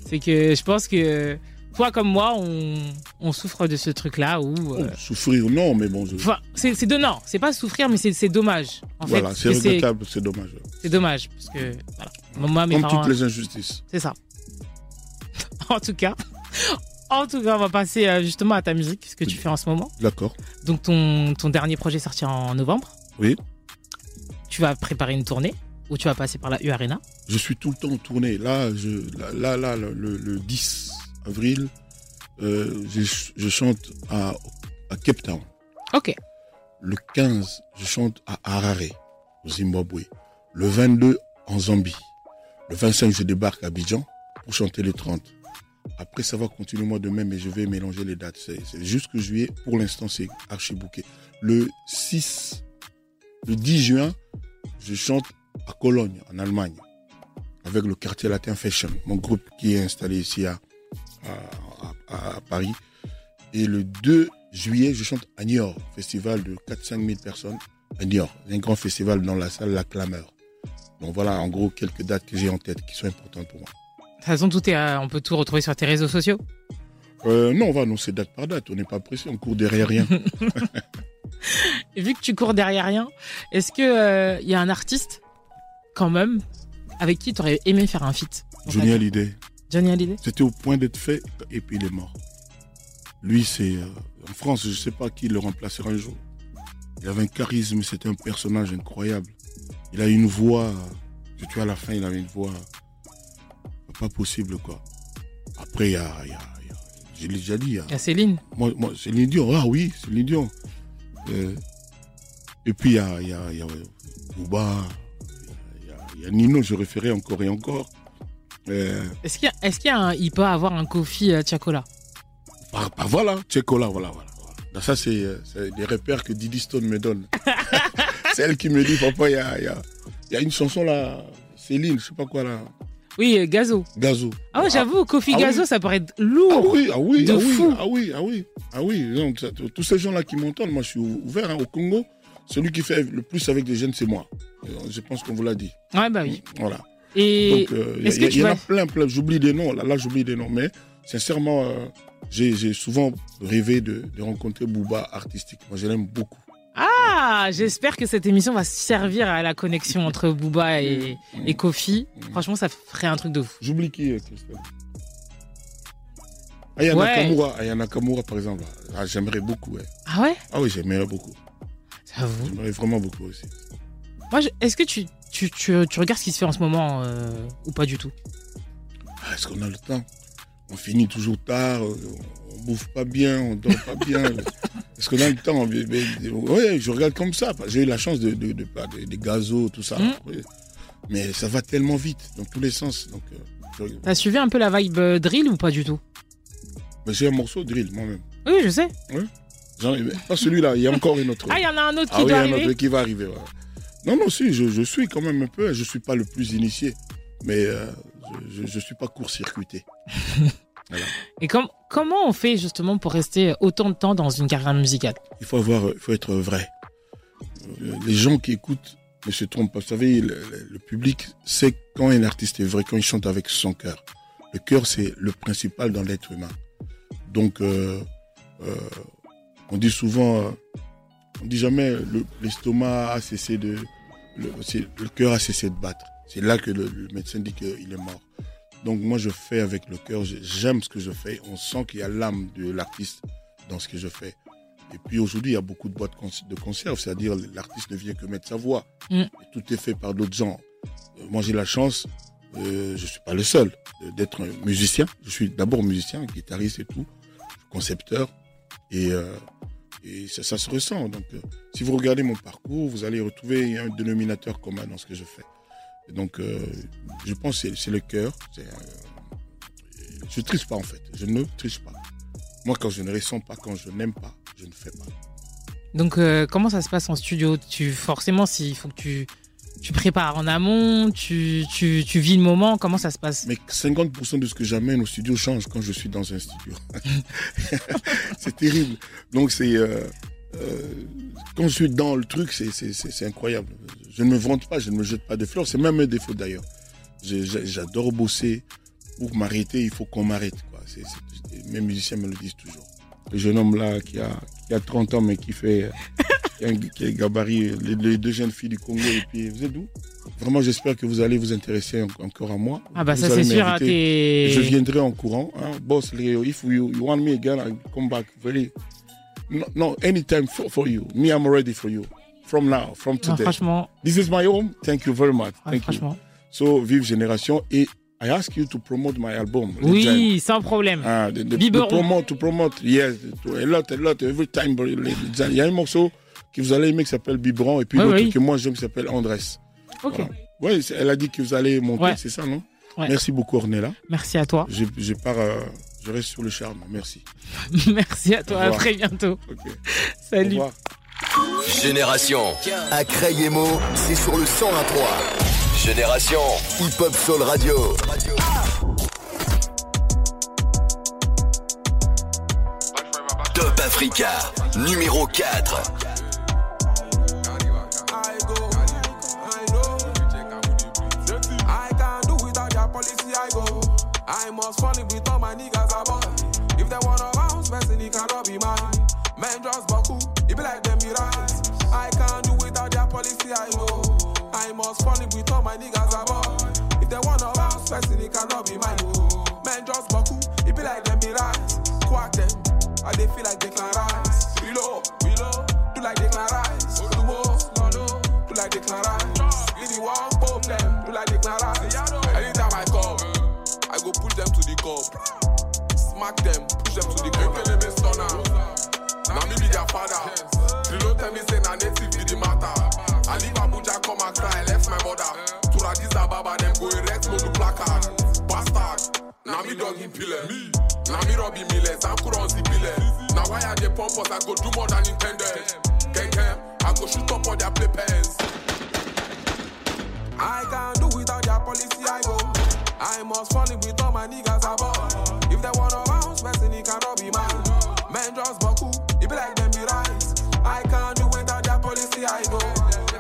[SPEAKER 1] C'est que je pense que toi comme moi, on, on souffre de ce truc-là où. euh,
[SPEAKER 6] Oh, souffrir, non, mais bon. je-
[SPEAKER 1] Enfin, c'est c'est de non, c'est pas souffrir, mais c'est c'est dommage. En
[SPEAKER 6] voilà, c'est
[SPEAKER 1] Et
[SPEAKER 6] regrettable, c'est dommage.
[SPEAKER 1] C'est dommage parce que voilà. Moi, mes
[SPEAKER 6] Comme
[SPEAKER 1] parents-
[SPEAKER 6] toutes les injustices.
[SPEAKER 1] C'est ça. en tout cas, en tout cas, on va passer euh, justement à ta musique, ce que tu fais en ce moment.
[SPEAKER 6] D'accord.
[SPEAKER 1] Donc ton ton dernier projet sorti en novembre.
[SPEAKER 6] Oui.
[SPEAKER 1] Tu vas préparer une tournée où tu vas passer par la U Arena.
[SPEAKER 6] Je suis tout le temps en tournée. Là, je, là, là, là, le, le- le 10 avril, euh, je, je chante à, à Cape Town.
[SPEAKER 1] Ok.
[SPEAKER 6] Le 15, je chante à Harare, au Zimbabwe. Le 22, en Zambie. Le 25, je débarque à Abidjan pour chanter le 30. Après, ça va continuer mois de mai, mais je vais mélanger les dates. C'est c'est jusque juillet. Pour l'instant, c'est archi bouquet. Le 6, le 10 juin, je chante à Cologne, en Allemagne, avec le quartier latin Fashion, mon groupe qui est installé ici à, à, à- à Paris. Et le 2 juillet, je chante à Niort, festival de 4-5 000 personnes à Niort, un grand festival dans la salle La Clameur. Donc voilà, en gros, quelques dates que j'ai en tête qui sont importantes pour moi.
[SPEAKER 1] De toute façon, tout est, on peut tout retrouver sur tes réseaux sociaux?
[SPEAKER 6] Euh, non, on va annoncer date par date, on n'est pas pressé, on court derrière rien.
[SPEAKER 1] Et vu que tu cours derrière rien, est-ce que euh, y a un artiste quand même avec qui tu aurais aimé faire un feat
[SPEAKER 6] Johnny Hallyday.
[SPEAKER 1] Johnny Hallyday.
[SPEAKER 6] C'était au point d'être fait et puis il est mort. Lui, c'est. euh, en France, je ne sais pas qui le remplacera un jour. Il avait un charisme, c'était un personnage incroyable. Il a une voix. Que tu vois, à la fin, il avait une voix. Pas possible, quoi. Après, il y a. il y a- y a- je l'ai déjà dit. il y a-
[SPEAKER 1] Il y a Céline.
[SPEAKER 6] Moi, moi Céline Dion. Ah oui, Céline Dion. Euh, et puis, il y a, il y a, il y a Booba. Il y a- Nino, je référais encore et encore. Euh,
[SPEAKER 1] Est-ce qu'il il peut avoir un Kofi euh, Tiakola
[SPEAKER 6] Bah, bah voilà, Tchekola, voilà, voilà. voilà. Donc ça, c'est euh, c'est des repères que Didi Stone me donne. c'est elle qui me dit, papa, il y a, y, a, y a une chanson là, Céline, je sais pas quoi là,
[SPEAKER 1] Oui, Gazo.
[SPEAKER 6] Gazo.
[SPEAKER 1] Ah ouais, j'avoue, Kofi
[SPEAKER 6] Ah
[SPEAKER 1] Gazo,
[SPEAKER 6] oui.
[SPEAKER 1] ça paraît lourd.
[SPEAKER 6] Ah oui, ah oui,
[SPEAKER 1] de
[SPEAKER 6] ah oui,
[SPEAKER 1] fou.
[SPEAKER 6] ah oui, ah oui, ah oui. Donc, ça- tous ces gens-là qui m'entendent, moi, je suis ouvert hein, au Congo. Celui qui fait le plus avec des jeunes, c'est moi. Euh, Je pense qu'on vous l'a dit.
[SPEAKER 1] Ouais, bah oui.
[SPEAKER 6] Voilà.
[SPEAKER 1] Et
[SPEAKER 6] Donc, euh, il y, il en a plein, plein. J'oublie des noms. Là, là j'oublie des noms. Mais sincèrement, euh, j'ai souvent rêvé de, de rencontrer Booba artistique. Moi, je l'aime beaucoup.
[SPEAKER 1] Ah, j'espère que cette émission va servir à la connexion entre Booba et,
[SPEAKER 6] Mm.
[SPEAKER 1] et Kofi. Franchement, ça ferait un truc de fou.
[SPEAKER 6] J'oublie qui est Christelle. Aya
[SPEAKER 1] Ouais.
[SPEAKER 6] Nakamura, Aya Nakamura, par exemple. Ah, j'aimerais beaucoup. ouais.
[SPEAKER 1] Ah ouais?
[SPEAKER 6] Ah oui, j'aimerais beaucoup.
[SPEAKER 1] J'avoue.
[SPEAKER 6] J'aimerais vraiment beaucoup aussi.
[SPEAKER 1] Moi, je- est-ce que tu, tu, tu, tu regardes ce qui se fait en ce moment euh, ou pas du tout?
[SPEAKER 6] Ah, Est-ce qu'on a le temps? On finit toujours tard, euh, on bouffe pas bien, on dort pas bien. Est-ce qu'on a le temps? Mais- mais- Ouais, je regarde comme ça. J'ai eu la chance de, de, de, de- des gazos, tout ça.
[SPEAKER 1] Mm.
[SPEAKER 6] Oui. Mais ça va tellement vite, dans tous les sens. Donc, euh, je-
[SPEAKER 1] T'as suivi un peu la vibe euh, drill ou pas du tout?
[SPEAKER 6] Mais j'ai un morceau de drill moi-même.
[SPEAKER 1] Oui, je sais.
[SPEAKER 6] Ouais. Ai- Pas celui-là, il y a encore une autre.
[SPEAKER 1] Ah, il y en a un autre qui
[SPEAKER 6] Ah oui, il y a un autre qui va arriver. ouais. Non, non, si, je, je suis quand même un peu. Je suis pas le plus initié, mais euh, je, je suis pas court-circuité. Voilà.
[SPEAKER 1] Et com- comment on fait justement pour rester autant de temps dans une carrière musicale?
[SPEAKER 6] Il faut avoir, il faut être vrai. Euh, Les gens qui écoutent ne se trompent pas. Vous savez, le, le- le public sait quand un artiste est vrai, quand il chante avec son cœur. Le cœur, c'est le principal dans l'être humain. Donc, euh, euh, on dit souvent, euh, on dit jamais le- l'estomac a cessé de, le, cœur a cessé de battre. C'est là que le, le médecin dit qu'il est mort. Donc moi, je fais avec le cœur. j'ai- J'aime ce que je fais. On sent qu'il y a l'âme de l'artiste dans ce que je fais. Et puis aujourd'hui, il y a beaucoup de boîtes de conserve, c'est-à-dire l'artiste ne vient que mettre sa voix.
[SPEAKER 1] Mm.
[SPEAKER 6] Tout est fait par d'autres gens. Euh, moi, j'ai la chance, euh, je suis pas le seul, euh, d'être un musicien. Je suis d'abord musicien, guitariste et tout, concepteur. Et, et ça, se ressent. Donc, euh, si vous regardez mon parcours, vous allez retrouver un dénominateur commun dans ce que je fais. Donc, euh, je pense que c'est- le cœur. euh, je triche pas en fait. Je ne triche pas. Moi, quand je ne ressens pas, quand je n'aime pas, je ne fais pas.
[SPEAKER 1] Donc, comment ça se passe en studio? Tu, Forcément, s'il faut que tu, tu prépares en amont, tu, tu, tu vis le moment, comment ça se passe?
[SPEAKER 6] Mais 50% de ce que j'amène au studio change quand je suis dans un studio. c'est terrible. Donc, c'est. euh, euh, quand je suis dans le truc, c'est- incroyable. Je ne me vante pas, je ne me jette pas de fleurs. C'est même un défaut d'ailleurs. J'adore bosser. Pour m'arrêter, il faut qu'on m'arrête. Mes musiciens me le disent toujours. Le jeune homme là qui a, qui a 30 ans mais qui fait. Un gabarit, les, les deux jeunes filles du Congo. Et puis, vous êtes d'où? Vraiment, j'espère que vous allez vous intéresser en- encore à moi.
[SPEAKER 1] Ah bah
[SPEAKER 6] Vous
[SPEAKER 1] ça, c'est sûr,
[SPEAKER 6] m'inviter.
[SPEAKER 1] t'es-
[SPEAKER 6] Je viendrai en courant. Hein. Boss, Leo, if you, you want me again, I'll come back very. No, no anytime for, for you. Me, I'm ready for you. From now, from
[SPEAKER 1] Non,
[SPEAKER 6] today.
[SPEAKER 1] franchement.
[SPEAKER 6] This is my home. Thank you very much.
[SPEAKER 1] Ah,
[SPEAKER 6] Thank
[SPEAKER 1] franchement.
[SPEAKER 6] you. So, Vive Génération. Et I ask you to promote my album.
[SPEAKER 1] Oui, sans problème.
[SPEAKER 6] Ah, de, de
[SPEAKER 1] Biberon.
[SPEAKER 6] promote, to promote, yes, to- a lot, a lot, every time. Il y a un morceau que vous allez aimer qui s'appelle Biberon et puis
[SPEAKER 1] Ouais,
[SPEAKER 6] l'autre
[SPEAKER 1] oui.
[SPEAKER 6] que moi j'aime qui s'appelle Andrés.
[SPEAKER 1] Ok.
[SPEAKER 6] Oui, elle a dit que vous allez monter,
[SPEAKER 1] Ouais.
[SPEAKER 6] c'est ça, non?
[SPEAKER 1] Ouais.
[SPEAKER 6] Merci beaucoup, Ornella.
[SPEAKER 1] Merci à toi.
[SPEAKER 6] Je, je pars, euh, je reste sur le charme. Merci.
[SPEAKER 1] Merci à toi. À très bientôt.
[SPEAKER 6] Ok.
[SPEAKER 1] Salut.
[SPEAKER 5] Génération. À Crayemo, c'est sur le 101.3. Génération. Hip Hop Soul Radio. Top Africa. Numéro 4.
[SPEAKER 17] I must fall in with all my niggas above. If they wanna bounce, person, it cannot be mine. Man, just Baku, it be like them be right. I can't do without their policy, I go. I must fall in with all my niggas above. If they wanna bounce, person, it cannot be mine. Oh. Man, just Baku, it be like them be right. Quack them, I they feel like they can rise. Reload, reload, do like they can rise. Do more, do like they can rise. If you want pop them, do like they can rise. Cup. Smack them, push them to the cup. Make them stunner. Now me be their father. Reload tell me say na native be the matter. I leave Abuja come and cry, left my mother. To Radis Ababa, them go erect modu placard. Bastard. Now me dog in pillar. Now me Robbie Millers, I'm Kuronzi Pile. Now why are they pump us? I go do more than intended. Gang gang, I go shoot up all their play pens. I can't do I must fall in with all my niggas above. If they wanna bounce, person, it cannot be mine. Man, just Baku, it be like them be right. I can't do without their policy, I go.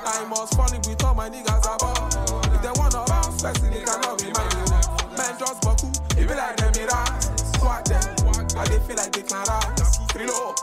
[SPEAKER 17] I must fall in with all my niggas above. If they wanna bounce, person, it cannot be mine. Man, just Baku, it be like them be right. Squat them, I they feel like they can rise. Reload, reload,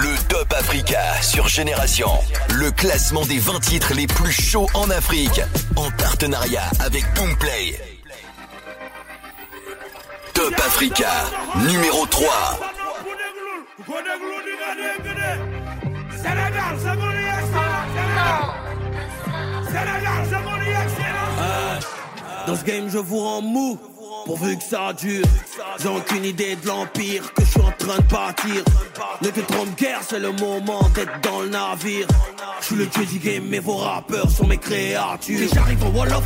[SPEAKER 5] Le Top Africa sur Génération. Le classement des 20 titres les plus chauds en Afrique. En partenariat avec Boomplay. Top Africa, numéro 3.
[SPEAKER 18] Ah, Dans ce game, je vous rends mou. Pourvu que ça dure. J'ai aucune idée de l'empire que je suis en train de bâtir. Ne te trompe guère, c'est le moment d'être dans le navire. Je suis le dieu du game, mais vos rappeurs sont mes créatures. Si j'arrive en Wolof,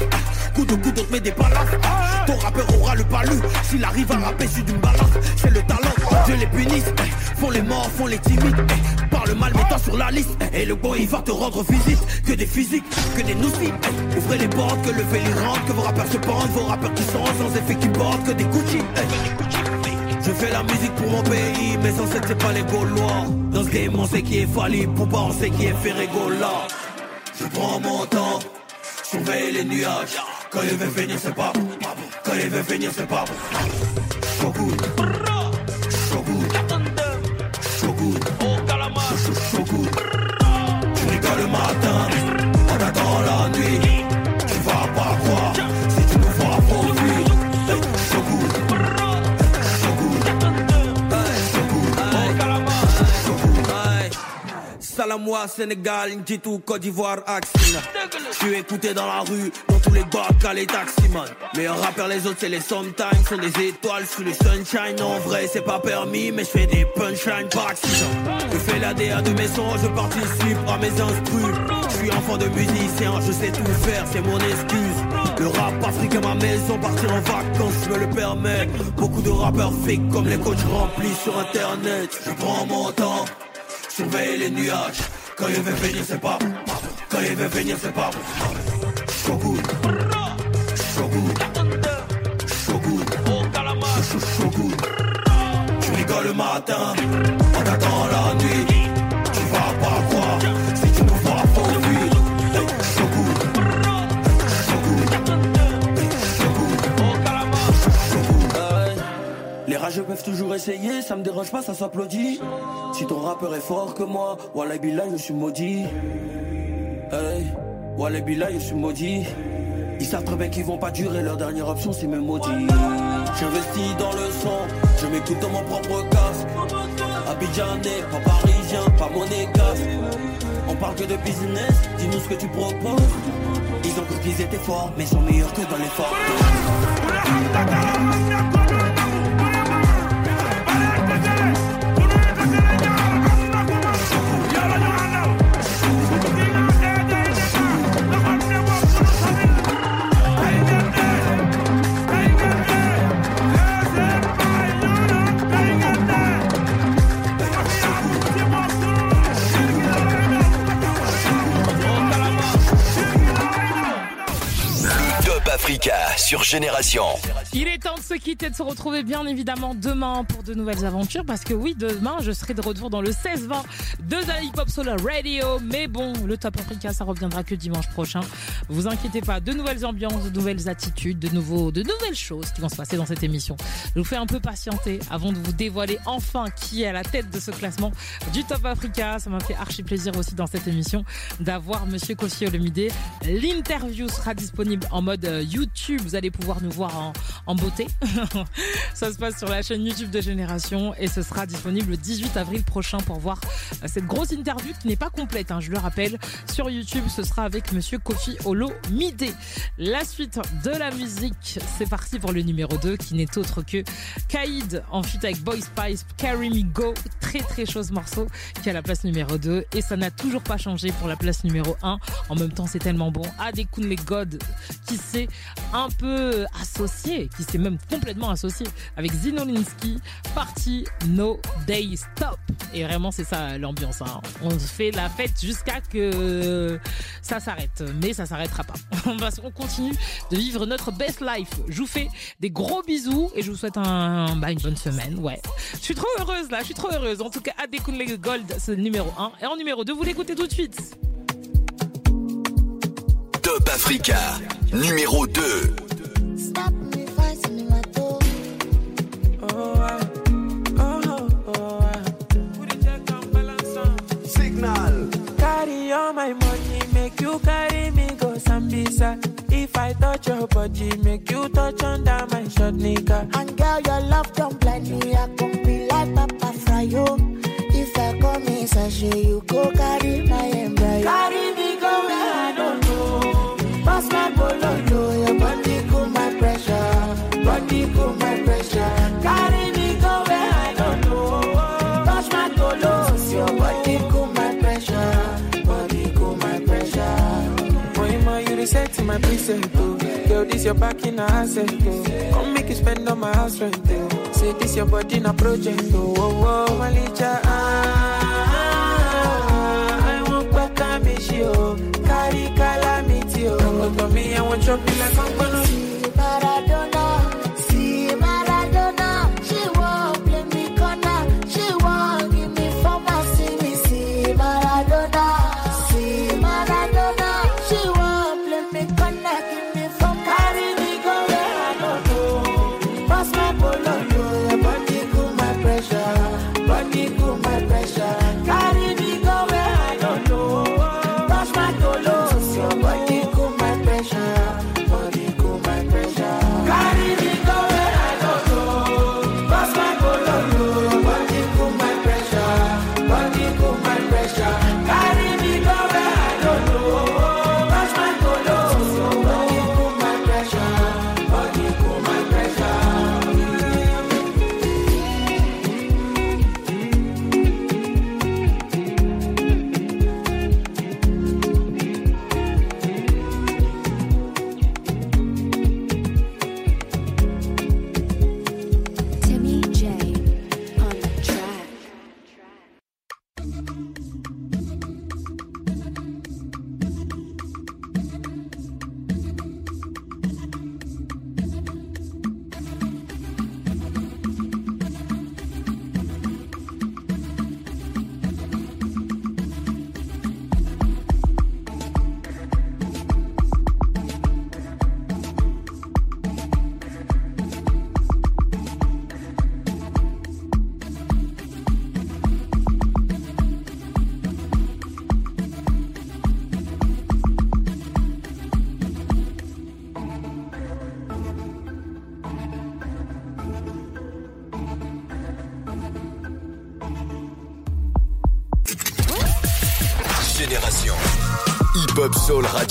[SPEAKER 18] coup de coup d'autres met des balafres. Ton rappeur aura le palu. S'il arrive à rapper sur d'une balafre, c'est le talent. Je les punisse, eh, font les morts, font les timides. eh, Parle le mal, mets-toi sur la liste. Et le bon, il va te rendre visite. Que des physiques, que des noussis. Eh, Ouvrez les portes, que le vélo rentre, que vos rappeurs se pendent, vos rappeurs qui sont sans effet qui portent, que des Gucci. Eh, Je fais la musique pour mon pays, mais sans cette c'est pas les Gaulois. Dans ce game, on sait qui est Fali, pour pas on sait qui est Ferregola. Je prends mon temps, surveille les nuages. Quand il veut venir, c'est pas bon. Quand il veut venir, c'est pas bon. Salamois, Sénégal, N'Djibouti, Côte d'Ivoire, Axine. Je suis écouté dans la rue, dans tous les bacs, à les taximans. Meilleurs rappeurs, les autres, c'est les sometimes, sont des étoiles sous le sunshine. En vrai, c'est pas permis, mais je fais des punchlines par accident. Je fais la DA de mes sons, je participe à mes instrus. Je suis enfant de musicien, je sais tout faire, c'est mon excuse. Le rap africain, ma maison, partir en vacances, je me le permets. Beaucoup de rappeurs fake comme les coachs remplis sur internet. Je prends mon temps surveille les nuages. Quand il veut venir, c'est pas. Quand il veut venir, c'est pas good. So, so good. Tu rigoles le matin, on t'attend la nuit. Tu vas pas rageux peuvent toujours essayer, ça me dérange pas, ça s'applaudit. Si ton rappeur est fort que moi, Wallah Billah, je suis maudit. Hey, Wallah Billah, je suis maudit. Ils savent très bien qu'ils vont pas durer, leur dernière option c'est me maudit. J'investis dans le son, je m'écoute dans mon propre casque. Abidjanais, pas parisien, pas monégasque. On parle que de business, dis-nous ce que tu proposes. Ils ont cru qu'ils étaient forts, mais sont meilleurs que dans les forts.
[SPEAKER 5] Génération.
[SPEAKER 1] Il est temps de se quitter, de se retrouver bien évidemment demain pour de nouvelles aventures. Parce que oui, demain, je serai de retour dans le 16-20 de la Hip Hop Solar Radio. Mais bon, le Top Africa, ça reviendra que dimanche prochain. Vous inquiétez pas, de nouvelles ambiances, de nouvelles attitudes, de, nouveaux, de nouvelles choses qui vont se passer dans cette émission. Je vous fais un peu patienter avant de vous dévoiler enfin qui est à la tête de ce classement du Top Africa. Ça m'a fait archi plaisir aussi dans cette émission d'avoir Monsieur Kossi Olomide. L'interview sera disponible en mode euh, YouTube. Vous allez pouvoir nous voir en, en beauté. Ça se passe sur la chaîne YouTube de Génération et ce sera disponible le 18 avril prochain pour voir euh, cette grosse interview qui n'est pas complète, hein, je le rappelle. Sur YouTube, ce sera avec Monsieur Kofi Olo Mide. La suite de la musique, c'est parti pour le numéro 2 qui n'est autre que Kaïd en feat avec Boy Spice, Carry Me Go. Très très chose morceau qui a la place numéro 2 et ça n'a toujours pas changé pour la place numéro 1. En même temps, c'est tellement bon. Adekun les God qui s'est un peu associé, qui s'est même complètement associé avec Zinolinski, Party No Day Stop. Et vraiment, c'est ça l'ambiance. hein. On fait la fête jusqu'à que ça s'arrête. Mais ça s'arrêtera pas. On, continue de vivre notre best life. Je vous fais des gros bisous et je vous souhaite un, bah, une bonne semaine. Ouais. Je suis trop heureuse là, je suis trop heureuse. En tout cas, Adekun les Gold, c'est le numéro 1. Et en numéro 2, vous l'écoutez tout de suite.
[SPEAKER 5] Top Africa, numéro 2.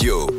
[SPEAKER 5] Soul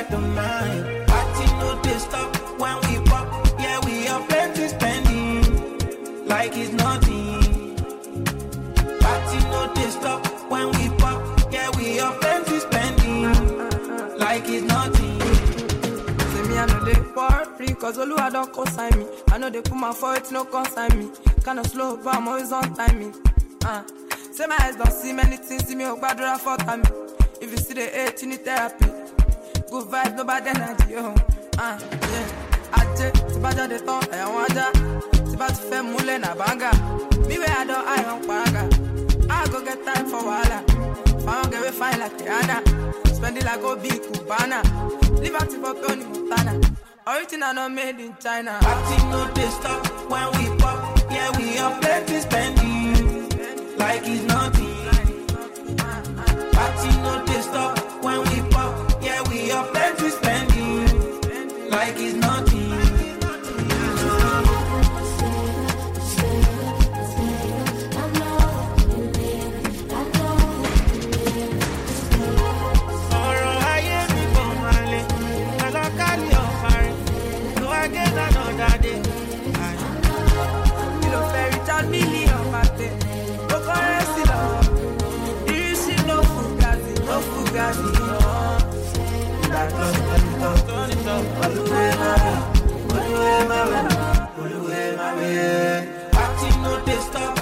[SPEAKER 12] I don't mind. Party no they stop when we pop. Yeah, we are plenty spending like it's nothing. Party no they stop when we pop. Yeah, we are plenty spending like it's nothing.
[SPEAKER 13] Say me, I know they for free, cause Oluwa don't consign me. I know they put my foot, no consign me. Kinda slow, but I'm always on timing. Uh. Say my eyes don't see many things, see me, oh, bad for time. If you see the hate, you need therapy. Good vibes, no bad energy, oh. Uh, yeah. Ajé, tí bá jáde tán, ajá. Tí bá ti fẹ́ múlẹ̀ nà bánga. Me where I don't, I don't paraga. I go get time for wahala. Found get we fine like Rihanna. Spend it like Obi Cubana. Live out for Tony Montana. Everything I know made in China.
[SPEAKER 12] Party no they stop when we pop. Yeah, we are plenty spending like it's nothing. Party no dey stop